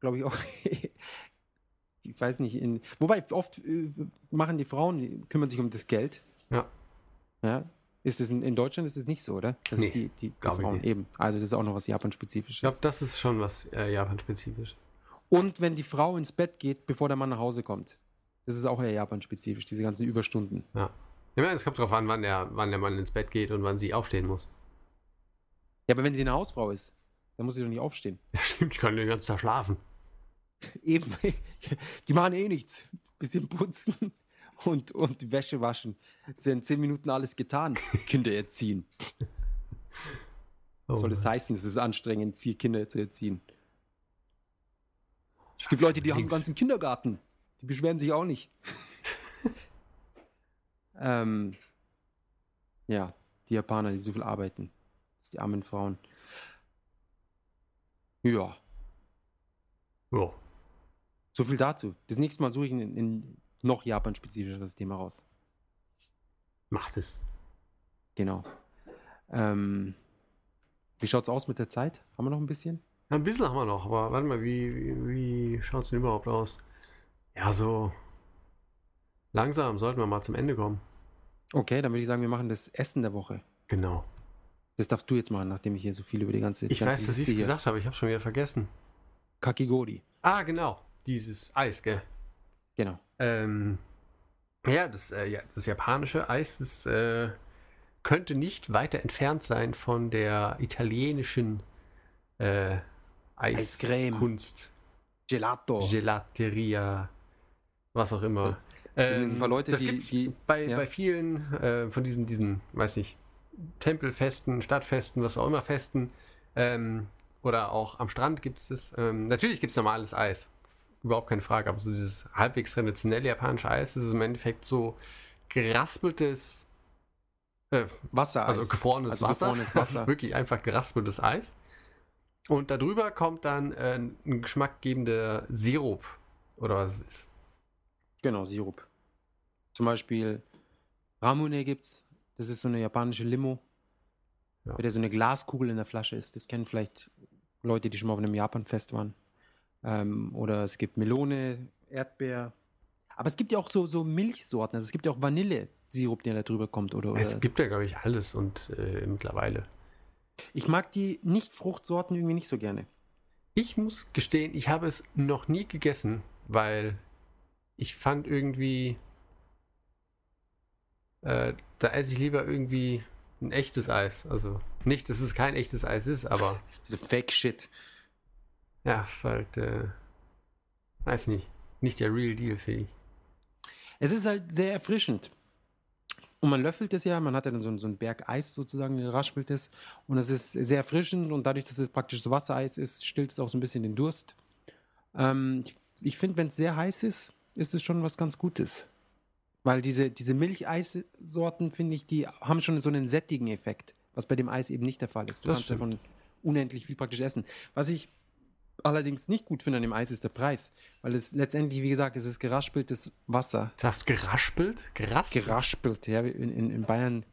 glaube ich auch. ich weiß nicht. In, wobei oft äh, machen die Frauen, die kümmern sich um das Geld. Ja. Ja. Ist es in, in Deutschland ist es nicht so, oder? Das Nee, ist die, die, die ich Frauen eben. Also das ist auch noch was Ich Japan-spezifisches. glaube, das ist schon was äh, Japan-spezifisch. Und wenn die Frau ins Bett geht, bevor der Mann nach Hause kommt. Das ist auch eher Japan-spezifisch, diese ganzen Überstunden. Ja. Ich meine, es kommt darauf an, wann der, wann der Mann ins Bett geht und wann sie aufstehen muss. Ja, aber wenn sie eine Hausfrau ist, dann muss sie doch nicht aufstehen. Ja, stimmt, ich kann den ganzen Tag schlafen. Eben, die machen eh nichts. Bisschen putzen und, und die Wäsche waschen. Ist ja in zehn Minuten alles getan. Kinder erziehen. Oh, Soll das heißen, es ist anstrengend, vier Kinder zu erziehen. Es gibt Leute, die haben einen Links. ganzen Kindergarten. Die beschweren sich auch nicht. ähm, ja, die Japaner, die so viel arbeiten. Die armen Frauen. Ja, Ja. so viel dazu. Das nächste Mal suche ich ein, ein noch Japan-spezifischeres Thema raus. Macht es. Genau. Ähm, wie schaut's aus mit der Zeit? Haben wir noch ein bisschen? Ja, ein bisschen haben wir noch, aber warte mal, wie, wie, wie schaut es denn überhaupt aus? Ja, so langsam sollten wir mal zum Ende kommen. Okay, dann würde ich sagen, wir machen das Essen der Woche. Genau. Das darfst du jetzt machen, nachdem ich hier so viel über die ganze Ich ganze weiß, dass ich es gesagt habe, ich habe schon wieder vergessen. Kakigori. Ah, genau. Dieses Eis, gell? Genau. Ähm, ja, das, äh, ja, das japanische Eis das, äh, könnte nicht weiter entfernt sein von der italienischen äh. Eiskunst. Gelato. Gelateria, was auch immer. Das ein paar Leute, das die- gibt's die- bei, ja. bei vielen äh, von diesen, diesen, weiß nicht, Tempelfesten, Stadtfesten, was auch immer Festen, ähm, oder auch am Strand gibt es das. Ähm, natürlich gibt es normales Eis, überhaupt keine Frage, aber so dieses halbwegs traditionelle japanische Eis, das ist im Endeffekt so geraspeltes, äh, Wassereis. also gefrorenes Also Wasser. gefrorenes Wasser. Also wirklich einfach geraspeltes Eis. Und darüber kommt dann äh, ein geschmackgebender Sirup. Oder was es ist. Genau, Sirup. Zum Beispiel Ramune gibt's. Das ist so eine japanische Limo. Ja. Der so eine Glaskugel in der Flasche ist. Das kennen vielleicht Leute, die schon mal auf einem Japan-Fest waren. Ähm, oder es gibt Melone, Erdbeer. Aber es gibt ja auch so, so Milchsorten. Also es gibt ja auch Vanille-Sirup, der da drüber kommt. Oder, oder. Es gibt ja, glaube ich, alles und äh, mittlerweile. Ich mag die Nicht-Fruchtsorten irgendwie nicht so gerne. Ich muss gestehen, ich habe es noch nie gegessen, weil ich fand irgendwie, äh, da esse ich lieber irgendwie ein echtes Eis. Also nicht, dass es kein echtes Eis ist, aber Diese Fake-Shit. Ja, ist halt, äh, weiß nicht, nicht der Real Deal, finde ich. Es ist halt sehr erfrischend. Und man löffelt es ja, man hat ja dann so, einen- so einen Berg Eis sozusagen, geraspelt es. Und es ist sehr erfrischend und dadurch, dass es praktisch so Wassereis ist, stillt es auch so ein bisschen den Durst. Ähm, ich ich finde, wenn es sehr heiß ist, ist es schon was ganz Gutes. Weil diese, diese Milcheissorten, finde ich, die haben schon so einen sättigen Effekt, was bei dem Eis eben nicht der Fall ist. Du Das kannst davon unendlich viel praktisch essen. Was ich allerdings nicht gut finde an dem Eis ist der Preis, weil es letztendlich, wie gesagt, es ist geraspeltes Wasser. Das du geraspelt? Geraspelt? Geraspelt, ja. In, in, in Bayern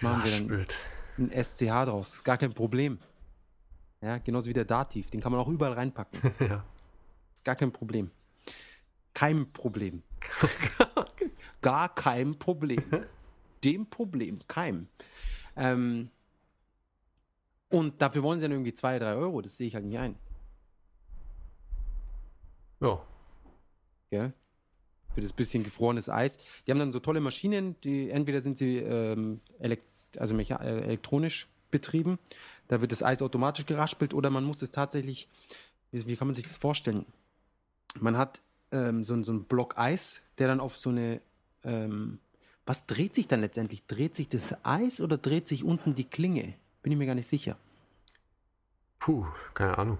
machen wir dann Geraspelt. ein SCH draus. Ist gar kein Problem. Ja, genauso wie der Dativ. Den kann man auch überall reinpacken. ja. Ist gar kein Problem. Kein Problem. gar kein Problem. Dem Problem. Kein. Ähm, und dafür wollen sie dann irgendwie 2, 3 Euro. Das sehe ich halt nicht ein. Ja. Gell? Für das bisschen gefrorenes Eis. Die haben dann so tolle Maschinen, die entweder sind sie ähm, elekt also äh, elektronisch betrieben, da wird das Eis automatisch geraspelt oder man muss es tatsächlich, wie, wie kann man sich das vorstellen? Man hat ähm, so, so einen Block Eis, der dann auf so eine, ähm, was dreht sich dann letztendlich? Dreht sich das Eis oder dreht sich unten die Klinge? Bin ich mir gar nicht sicher. Puh, keine Ahnung.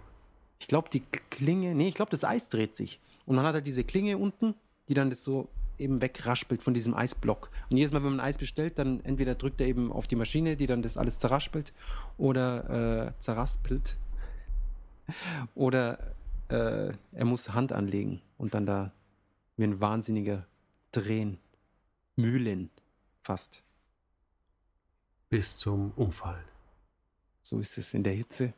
Ich glaube, die Klinge, nee, ich glaube, das Eis dreht sich. Und man hat halt diese Klinge unten, die dann das so eben wegraspelt von diesem Eisblock. Und jedes Mal, wenn man Eis bestellt, dann entweder drückt er eben auf die Maschine, die dann das alles zerraspelt, oder äh, zerraspelt. Oder äh, er muss Hand anlegen und dann da wie ein Wahnsinniger drehen. Mühlen fast. Bis zum Umfallen. So ist es in der Hitze.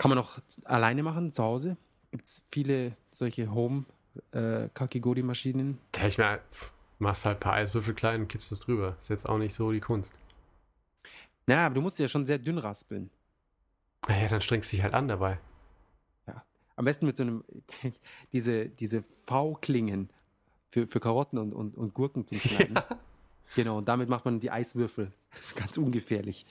Kann man z- alleine machen, zu Hause? Gibt es viele solche Home äh, Kakigori-Maschinen? Ja, ich meine, machst halt ein paar Eiswürfel klein und kippst es drüber. Ist jetzt auch nicht so die Kunst. Ja, aber du musst ja schon sehr dünn raspeln. Naja, dann strengst du dich halt an dabei. Am besten mit so einem, diese, diese V-Klingen für, für Karotten und, und, und Gurken zum Schneiden. Genau, und damit macht man die Eiswürfel. Das ganz ungefährlich.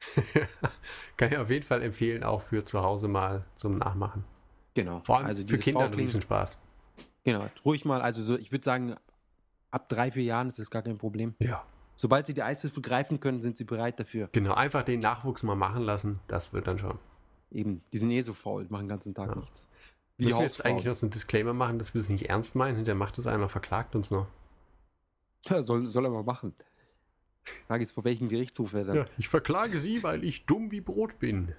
Kann ich auf jeden Fall empfehlen, auch für zu Hause mal zum Nachmachen. Genau. Vor allem also für Kinder ein V-Klingen- Riesenspaß. Genau, ruhig mal, also so, ich würde sagen, ab drei, vier Jahren ist das gar kein Problem. Ja. Sobald sie die Eiswürfel greifen können, sind sie bereit dafür. Genau, einfach den Nachwuchs mal machen lassen, das wird dann schon. Eben, die sind eh so faul, machen den ganzen Tag Ja. nichts. Wie Müssen wir jetzt eigentlich noch so einen Disclaimer machen, dass wir es nicht ernst meinen? Hinterher macht es einer, verklagt uns noch. Ja, soll, soll er mal machen. Frage ist, vor welchem Gerichtshof er dann. Ja, ich verklage Sie, weil ich dumm wie Brot bin.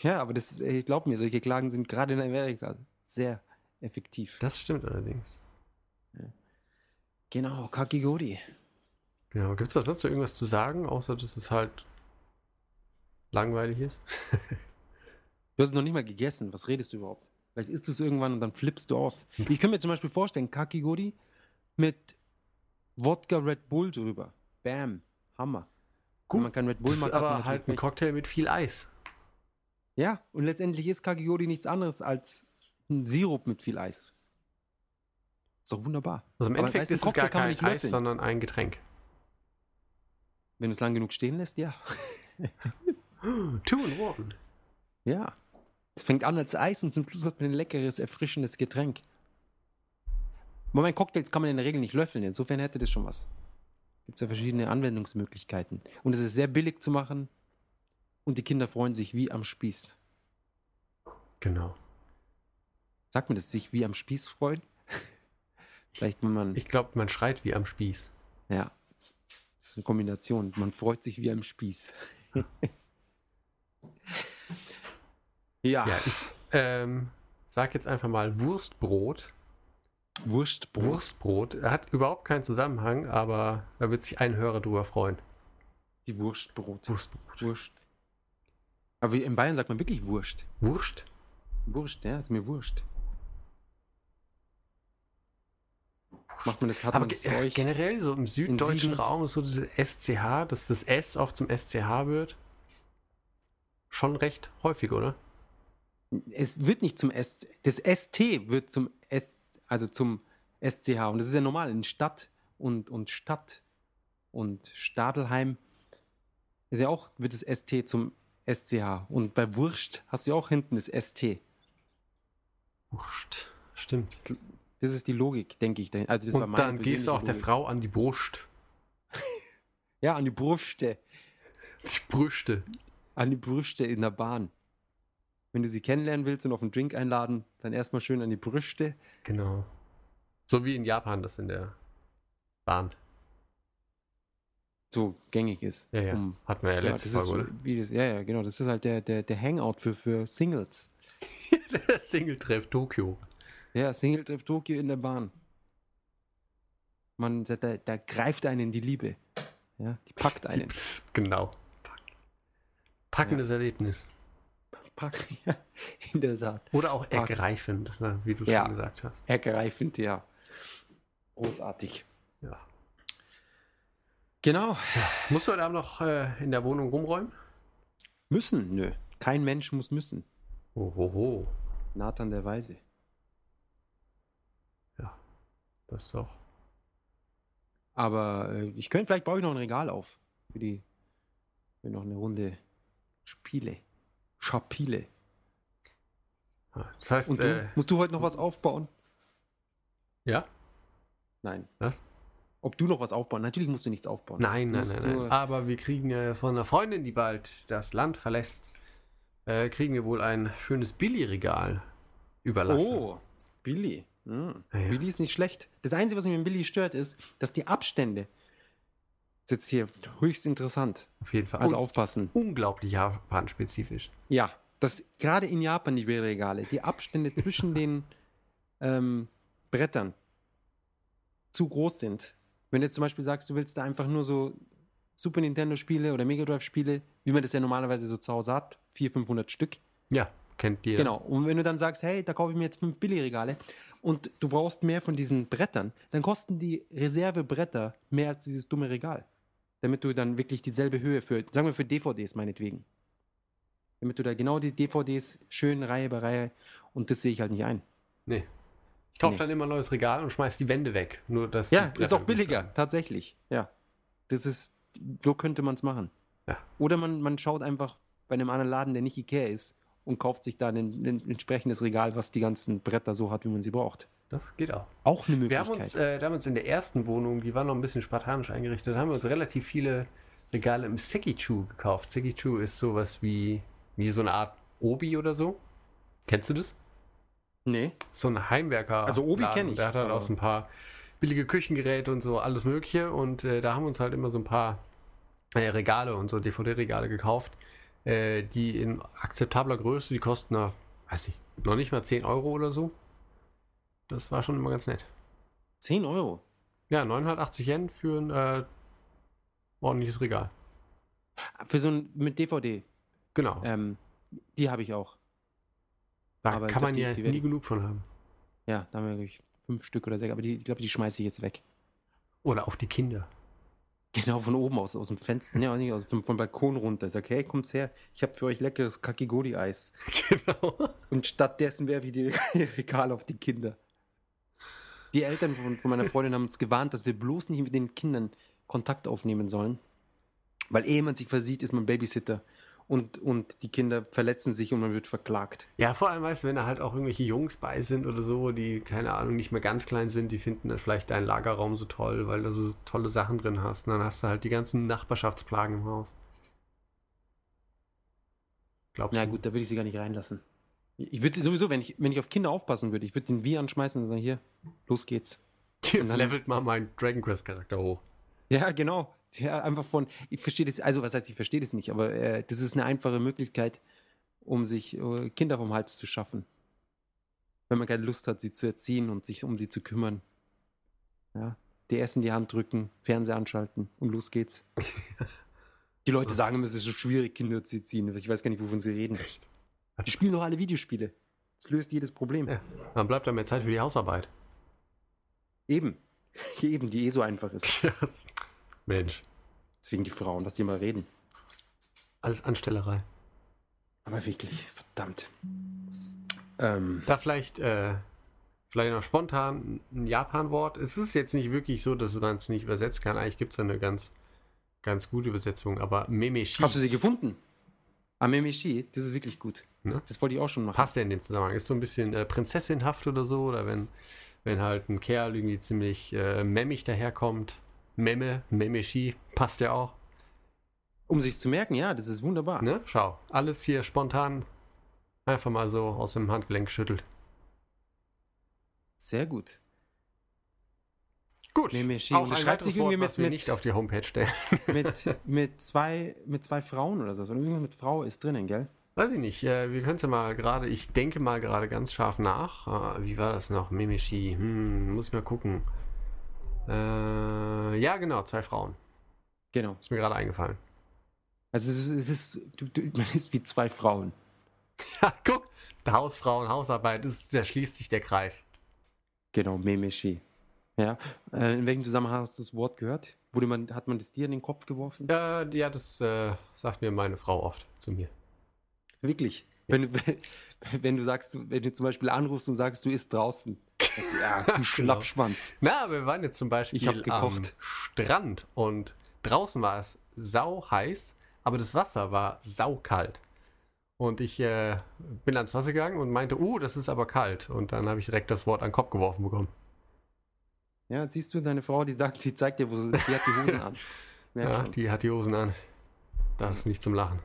Ja, aber das, ich glaube mir, solche Klagen sind gerade in Amerika sehr effektiv. Das stimmt allerdings. Genau, Kakigori. Genau. Gibt es da sonst noch irgendwas zu sagen, außer dass es halt langweilig ist? Du hast es noch nicht mal gegessen. Was redest du überhaupt? Vielleicht isst du es irgendwann und dann flippst du aus. Ich könnte mir zum Beispiel vorstellen, Kakigori mit Wodka Red Bull drüber. Bam. Hammer. Wenn man kein Red Bull man aber halt ein Cocktail mit viel Eis. Ja, und letztendlich ist Kakigori nichts anderes als ein Sirup mit viel Eis. Ist doch wunderbar. Also im Aber Endeffekt ist es gar kann kein nicht Eis, löffeln. sondern ein Getränk. Wenn du es lang genug stehen lässt, ja. Two in one. Ja. Es fängt an als Eis und zum Schluss hat man ein leckeres, erfrischendes Getränk. Moment, Cocktails kann man in der Regel nicht löffeln. Insofern hätte das schon was. Gibt es ja verschiedene Anwendungsmöglichkeiten. Und es ist sehr billig zu machen. Und die Kinder freuen sich wie am Spieß. Genau. Sagt man das, sich wie am Spieß freuen? Vielleicht, wenn man. Ich glaube, man schreit wie am Spieß. Ja. Das ist eine Kombination. Man freut sich wie am Spieß. ja. Ja, ich ähm, sag jetzt einfach mal Wurstbrot. Wurstbrot. Wurstbrot hat überhaupt keinen Zusammenhang, aber da wird sich ein Hörer drüber freuen. Die Wurstbrot. Wurstbrot. Wurst. Aber in Bayern sagt man wirklich Wurst. Wurst? Wurscht, ja, ist mir wurscht. Macht man das, hat Aber man das ge generell so im süddeutschen? Raum ist so diese SCH, dass das S oft zum SCH wird. Schon recht häufig, oder? Es wird nicht zum S, das ST wird zum also zum SCH. Und das ist ja normal in Stadt und, und Stadt und Stadelheim ist ja auch, wird das ST zum SCH. Und bei Wurst hast du ja auch hinten das ST. Wurst. Stimmt. Das ist die Logik, denke ich. Also das war Und dann gehst du auch der persönliche Frau an die Brust. Logik. Ja, an die Brüste. Die Brüste. An die Brüste in der Bahn. Wenn du sie kennenlernen willst und auf einen Drink einladen, dann erstmal schön an die Brüste. Genau. So wie in Japan das in der Bahn. So gängig ist. Ja, ja. Um- Hatten wir ja ja, letzte das ist, Folge, oder? wie das, ja, ja, genau. Das ist halt der, der, der Hangout für, für Singles. der Single-Treff Tokio. Ja, Single trifft Tokio in der Bahn. Man, da, da, da greift einen in die Liebe. Ja, die packt einen. Genau. Packendes Erlebnis. Ja, in der Tat. Oder auch ergreifend, ne, wie du Ja. schon gesagt hast. Ergreifend, ja. Großartig. Ja. Genau. Musst du heute Abend noch äh, in der Wohnung rumräumen? Müssen? Nö. Kein Mensch muss müssen. Ohoho. Nathan der Weise. Das ist doch. Aber äh, ich könnte, vielleicht baue ich noch ein Regal auf. Für die, für noch eine Runde Spiele. Schapile. Das heißt, Und du? äh, Musst du heute noch was aufbauen? ja? Nein. Was? Ob du noch was aufbauen? Natürlich musst du nichts aufbauen. Nein, nein, nein, nein. Aber wir kriegen äh, von einer Freundin, die bald das Land verlässt, äh, kriegen wir wohl ein schönes Billy-Regal überlassen. Oh, Billy. Hm. Ja, ja. Billy ist nicht schlecht. Das Einzige, was mich mit Billy stört, ist, dass die Abstände. Das ist jetzt hier höchst interessant. Auf jeden Fall. Also Und aufpassen. unglaublich Japan-spezifisch. Ja, dass gerade in Japan die Billregale, die Abstände zwischen den ähm, Brettern zu groß sind. Wenn du jetzt zum Beispiel sagst, du willst da einfach nur so Super Nintendo-Spiele oder Mega Drive-Spiele, wie man das ja normalerweise so zu Hause hat, 400, 500 Stück. Ja, kennt ihr. Genau. Und wenn du dann sagst, hey, da kaufe ich mir jetzt fünf Billigregale und du brauchst mehr von diesen Brettern, dann kosten die Reservebretter mehr als dieses dumme Regal. Damit du dann wirklich dieselbe Höhe für, sagen wir für DVDs meinetwegen. Damit du da genau die DVDs schön Reihe bei Reihe und das sehe ich halt nicht ein. Nee. Ich kaufe Nee. dann immer ein neues Regal und schmeiß die Wände weg. Nur dass Ja, ist auch billiger, stehen. tatsächlich. Ja. Das ist, so könnte man es machen. Ja. Oder man, man schaut einfach bei einem anderen Laden, der nicht Ikea ist, und kauft sich da ein, ein entsprechendes Regal, was die ganzen Bretter so hat, wie man sie braucht. Das geht auch. Auch eine Wir Möglichkeit. haben uns, äh, damals in der ersten Wohnung, die war noch ein bisschen spartanisch eingerichtet, haben wir uns relativ viele Regale im Sekichu gekauft. Sekichu ist sowas wie, wie so eine Art Obi oder so. Kennst du das? nee. So ein Heimwerker. Also Obi Laden. kenn ich, Der hat halt auch so ein paar billige Küchengeräte und so alles Mögliche. Und äh, da haben wir uns halt immer so ein paar äh, Regale und so DVD-Regale gekauft, äh, die in akzeptabler Größe, die kosten, na, weiß ich, noch nicht mal 10 Euro oder so. Das war schon immer ganz nett. 10 Euro. Ja, 980 Yen für ein äh, ordentliches Regal. Für so ein mit DVD. Genau. Ähm, die habe ich auch. da aber kann glaub, man die- ja die nie genug von haben. Ja, da haben wir, glaube ich, fünf Stück oder sechs. Aber die, ich glaube, die schmeiße ich jetzt weg. Oder auf die Kinder. Genau, von oben aus, aus dem Fenster. Ne, nicht aus, vom, vom Balkon runter. Ich sage, hey, kommt's her. Ich habe für euch leckeres Kakigori-Eis. genau. Und stattdessen werfe ich die Regale auf die Kinder. Die Eltern von, von meiner Freundin haben uns gewarnt, dass wir bloß nicht mit den Kindern Kontakt aufnehmen sollen. Weil ehe man sich versieht, ist man Babysitter. Und, und die Kinder verletzen sich und man wird verklagt. Ja, vor allem, weißt du, wenn da halt auch irgendwelche Jungs bei sind oder so, die, keine Ahnung, nicht mehr ganz klein sind, die finden dann vielleicht deinen Lagerraum so toll, weil du so tolle Sachen drin hast. Und dann hast du halt die ganzen Nachbarschaftsplagen im Haus. Glaubst Na du? gut, da würde ich sie gar nicht reinlassen. Ich würde sowieso, wenn ich, wenn ich auf Kinder aufpassen würde, ich würde den Wii anschmeißen und sagen, hier, los geht's. Dann- levelt mal meinen Dragon Quest Charakter hoch. Ja, genau. Ja, einfach von, ich verstehe das, also was heißt, ich verstehe das nicht, aber äh, das ist eine einfache Möglichkeit, um sich äh, Kinder vom Hals zu schaffen. Wenn man keine Lust hat, sie zu erziehen und sich um sie zu kümmern. Ja, die Essen in die Hand drücken, Fernseher anschalten und los geht's. Die Leute So. sagen immer, es ist so schwierig, Kinder zu erziehen. Ich weiß gar nicht, wovon sie reden. Die spielen doch alle Videospiele. Das löst jedes Problem. Ja. Dann bleibt da mehr Zeit für die Hausarbeit. Eben. Eben, die eh so einfach ist. Mensch, Deswegen die Frauen, dass die mal reden. alles Anstellerei. Aber wirklich, verdammt. Ähm, Da vielleicht, äh, vielleicht noch spontan ein Japan-Wort. Es ist jetzt nicht wirklich so, dass man es nicht übersetzen kann. Eigentlich gibt es eine ganz, ganz gute Übersetzung, aber Memeshi hast du sie gefunden? Amemeshi, das ist wirklich gut. Das, Ne? das wollte ich auch schon machen. passt ja in dem Zusammenhang. Ist so ein bisschen äh, prinzessinhaft oder so, oder wenn, wenn halt ein Kerl irgendwie ziemlich äh, memmig daherkommt. Memme, Memeshi, passt ja auch. Um sich zu merken, ja, das ist wunderbar. Ne? Schau, alles hier spontan einfach mal so aus dem Handgelenk geschüttelt. Sehr gut. Gut, Memeshi. auch ein schreibt weiteres sich irgendwie Wort, mit- was wir mit- nicht auf die Homepage stellen. Mit, mit, zwei, mit zwei Frauen oder so. Irgendwas mit Frau ist drinnen, gell? Weiß ich nicht. Äh, wir können es ja mal gerade, ich denke mal gerade ganz scharf nach. Äh, wie war das noch? Memeshi. Hm, muss ich mal gucken. Äh, ja, genau, zwei Frauen. Genau. Ist mir gerade eingefallen. Also es ist, es ist du, du, man ist wie zwei Frauen. Ja, guck. Hausfrauen, Hausarbeit, ist, da schließt sich der Kreis. Genau, Memeshi. Ja. Äh, in welchem Zusammenhang hast du das Wort gehört? Wurde man, hat man das dir in den Kopf geworfen? Äh, ja, das äh, sagt mir meine Frau oft zu mir. Wirklich. Wenn, du, wenn du sagst, wenn du zum Beispiel anrufst und sagst, du isst draußen. Ja, du Schlappschwanz. Na, wir waren jetzt zum Beispiel Ich hab am gekocht. Strand und draußen war es sau heiß, aber das Wasser war saukalt. Und ich äh, bin ans Wasser gegangen und meinte, uh, das ist aber kalt. Und dann habe ich direkt das Wort an den Kopf geworfen bekommen. Ja, siehst du, deine Frau, die sagt, die zeigt dir, wo sie, die hat die Hosen an. Merk Ja, schon. die hat die Hosen an. Das ist nicht zum Lachen.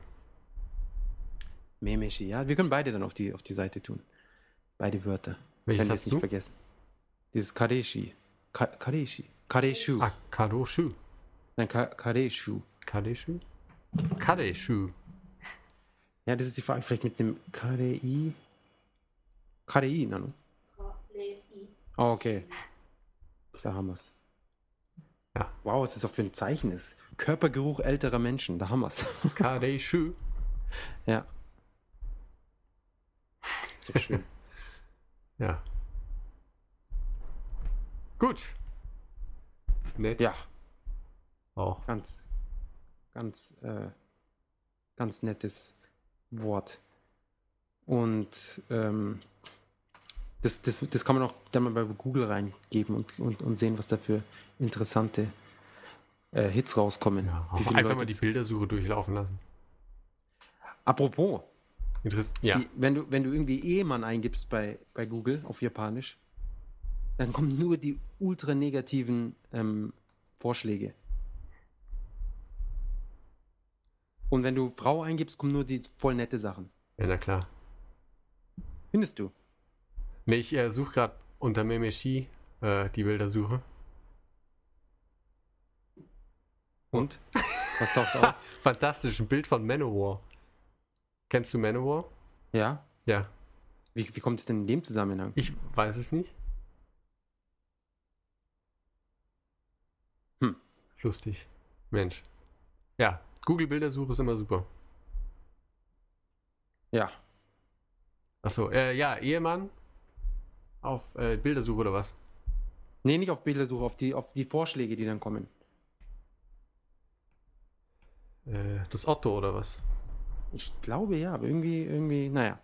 Memeshi, ja. Wir können beide dann auf die, auf die Seite tun. Beide Wörter. Welches hast es nicht du? vergessen. Dieses Kareshi. Ka Kareshi. Kareshu. Ah, Kadoshu. Nein, Ka Kareshu. Kadeshu? Kadeshu. Ja, das ist die Frage. Vielleicht mit einem KDI. KDI, Nano. Oh, okay. Da haben wir es. Ja. Wow, was das auch für ein Zeichen ist. Körpergeruch älterer Menschen, da haben wir es. Kadei Shu. ja. Ist doch schön. Ja. Gut. Nett. ja, Auch. ganz, ganz, äh, ganz nettes Wort. Und ähm, das, das, das kann man auch dann mal bei Google reingeben und, und, und sehen, was da für interessante äh, Hits rauskommen. Viele Einfach Leute mal die Bildersuche durchlaufen lassen. Apropos, ja. die, wenn, du, wenn du irgendwie Ehemann eingibst bei, bei Google auf Japanisch, dann kommen nur die ultra negativen ähm, Vorschläge. Und wenn du Frau eingibst, kommen nur die voll nette Sachen. ja, na klar. Findest du? Nee, ich äh, suche gerade unter Memeshi äh, die Bildersuche. Und? Was taucht auf? Fantastisch, ein Bild von Manowar. Kennst du Manowar? Ja? Ja. Wie, wie kommt es denn in dem Zusammenhang? Ich weiß es nicht. Hm. Lustig. Mensch. Ja, Google Bildersuche ist immer super. Ja. Achso, äh, ja, Ehemann auf äh, Bildersuche oder was? Nee, nicht auf Bildersuche, auf die, auf die Vorschläge, die dann kommen. Äh, das Otto oder was? Ich glaube ja, aber irgendwie, irgendwie, naja,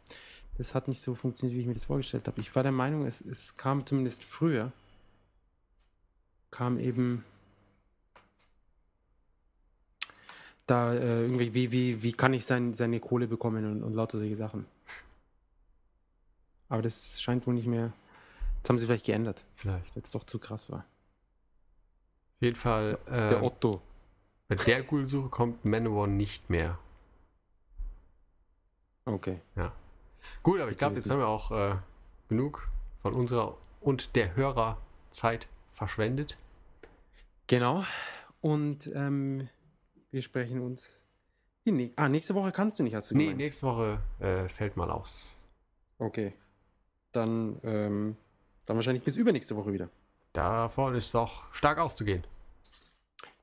das hat nicht so funktioniert, wie ich mir das vorgestellt habe. Ich war der Meinung, es, es kam zumindest früher, kam eben da äh, irgendwie, wie, wie, wie kann ich sein, seine Kohle bekommen und, und lauter solche Sachen. Aber das scheint wohl nicht mehr, das haben sie vielleicht geändert, Vielleicht. weil es doch zu krass war. Auf jeden Fall, Der äh, Otto. bei der Google-Suche kommt Manowar nicht mehr. Okay. Gut, aber ich glaube, jetzt haben wir auch äh, genug von unserer und der Hörerzeit verschwendet. Genau. Und ähm, wir sprechen uns. Die nä- ah, nächste Woche kannst du nicht, hast du Nee, gemeint. nächste Woche äh, fällt mal aus. Okay. Dann, ähm, dann wahrscheinlich bis übernächste Woche wieder. Davon ist doch stark auszugehen.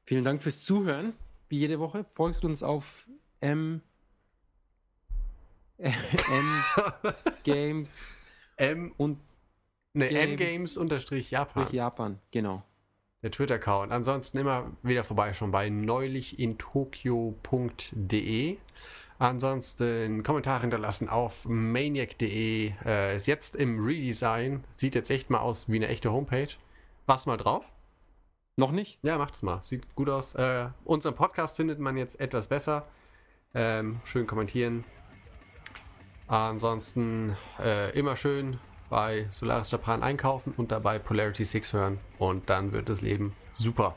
Vielen Dank fürs Zuhören. Wie jede Woche. Folgt uns auf M. M Games M und ne, Games. M-Games unterstrich Japan. durch Japan. Genau. Der Twitter-Account. Ansonsten immer wieder vorbei schon bei neulichinTokio.de. Ansonsten Kommentare hinterlassen auf maniac.de. Äh, ist jetzt im Redesign. Sieht jetzt echt mal aus wie eine echte Homepage. Mach's mal drauf. Noch nicht? Ja, macht's mal. Sieht gut aus. Äh, unseren Podcast findet man jetzt etwas besser. Ähm, schön kommentieren. Ansonsten äh, immer schön bei Solaris Japan einkaufen und dabei Polarity 6 hören. Und dann wird das Leben super.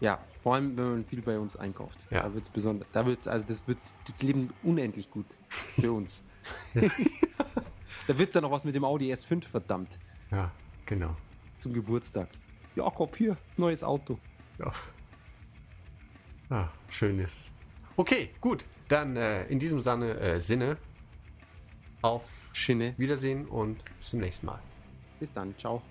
Ja, vor allem, wenn man viel bei uns einkauft. Ja. Da wird's besonders, da wird's, also das wird das Leben unendlich gut für uns. da wird's dann noch was mit dem Audi S5, verdammt, Ja, genau. zum Geburtstag. Jakob, hier, neues Auto. Ja. Ah, schön ist. Okay, gut. Dann äh, in diesem Sinne, äh, Sinne auf Schinne. Wiedersehen und bis zum nächsten Mal. Bis dann, ciao.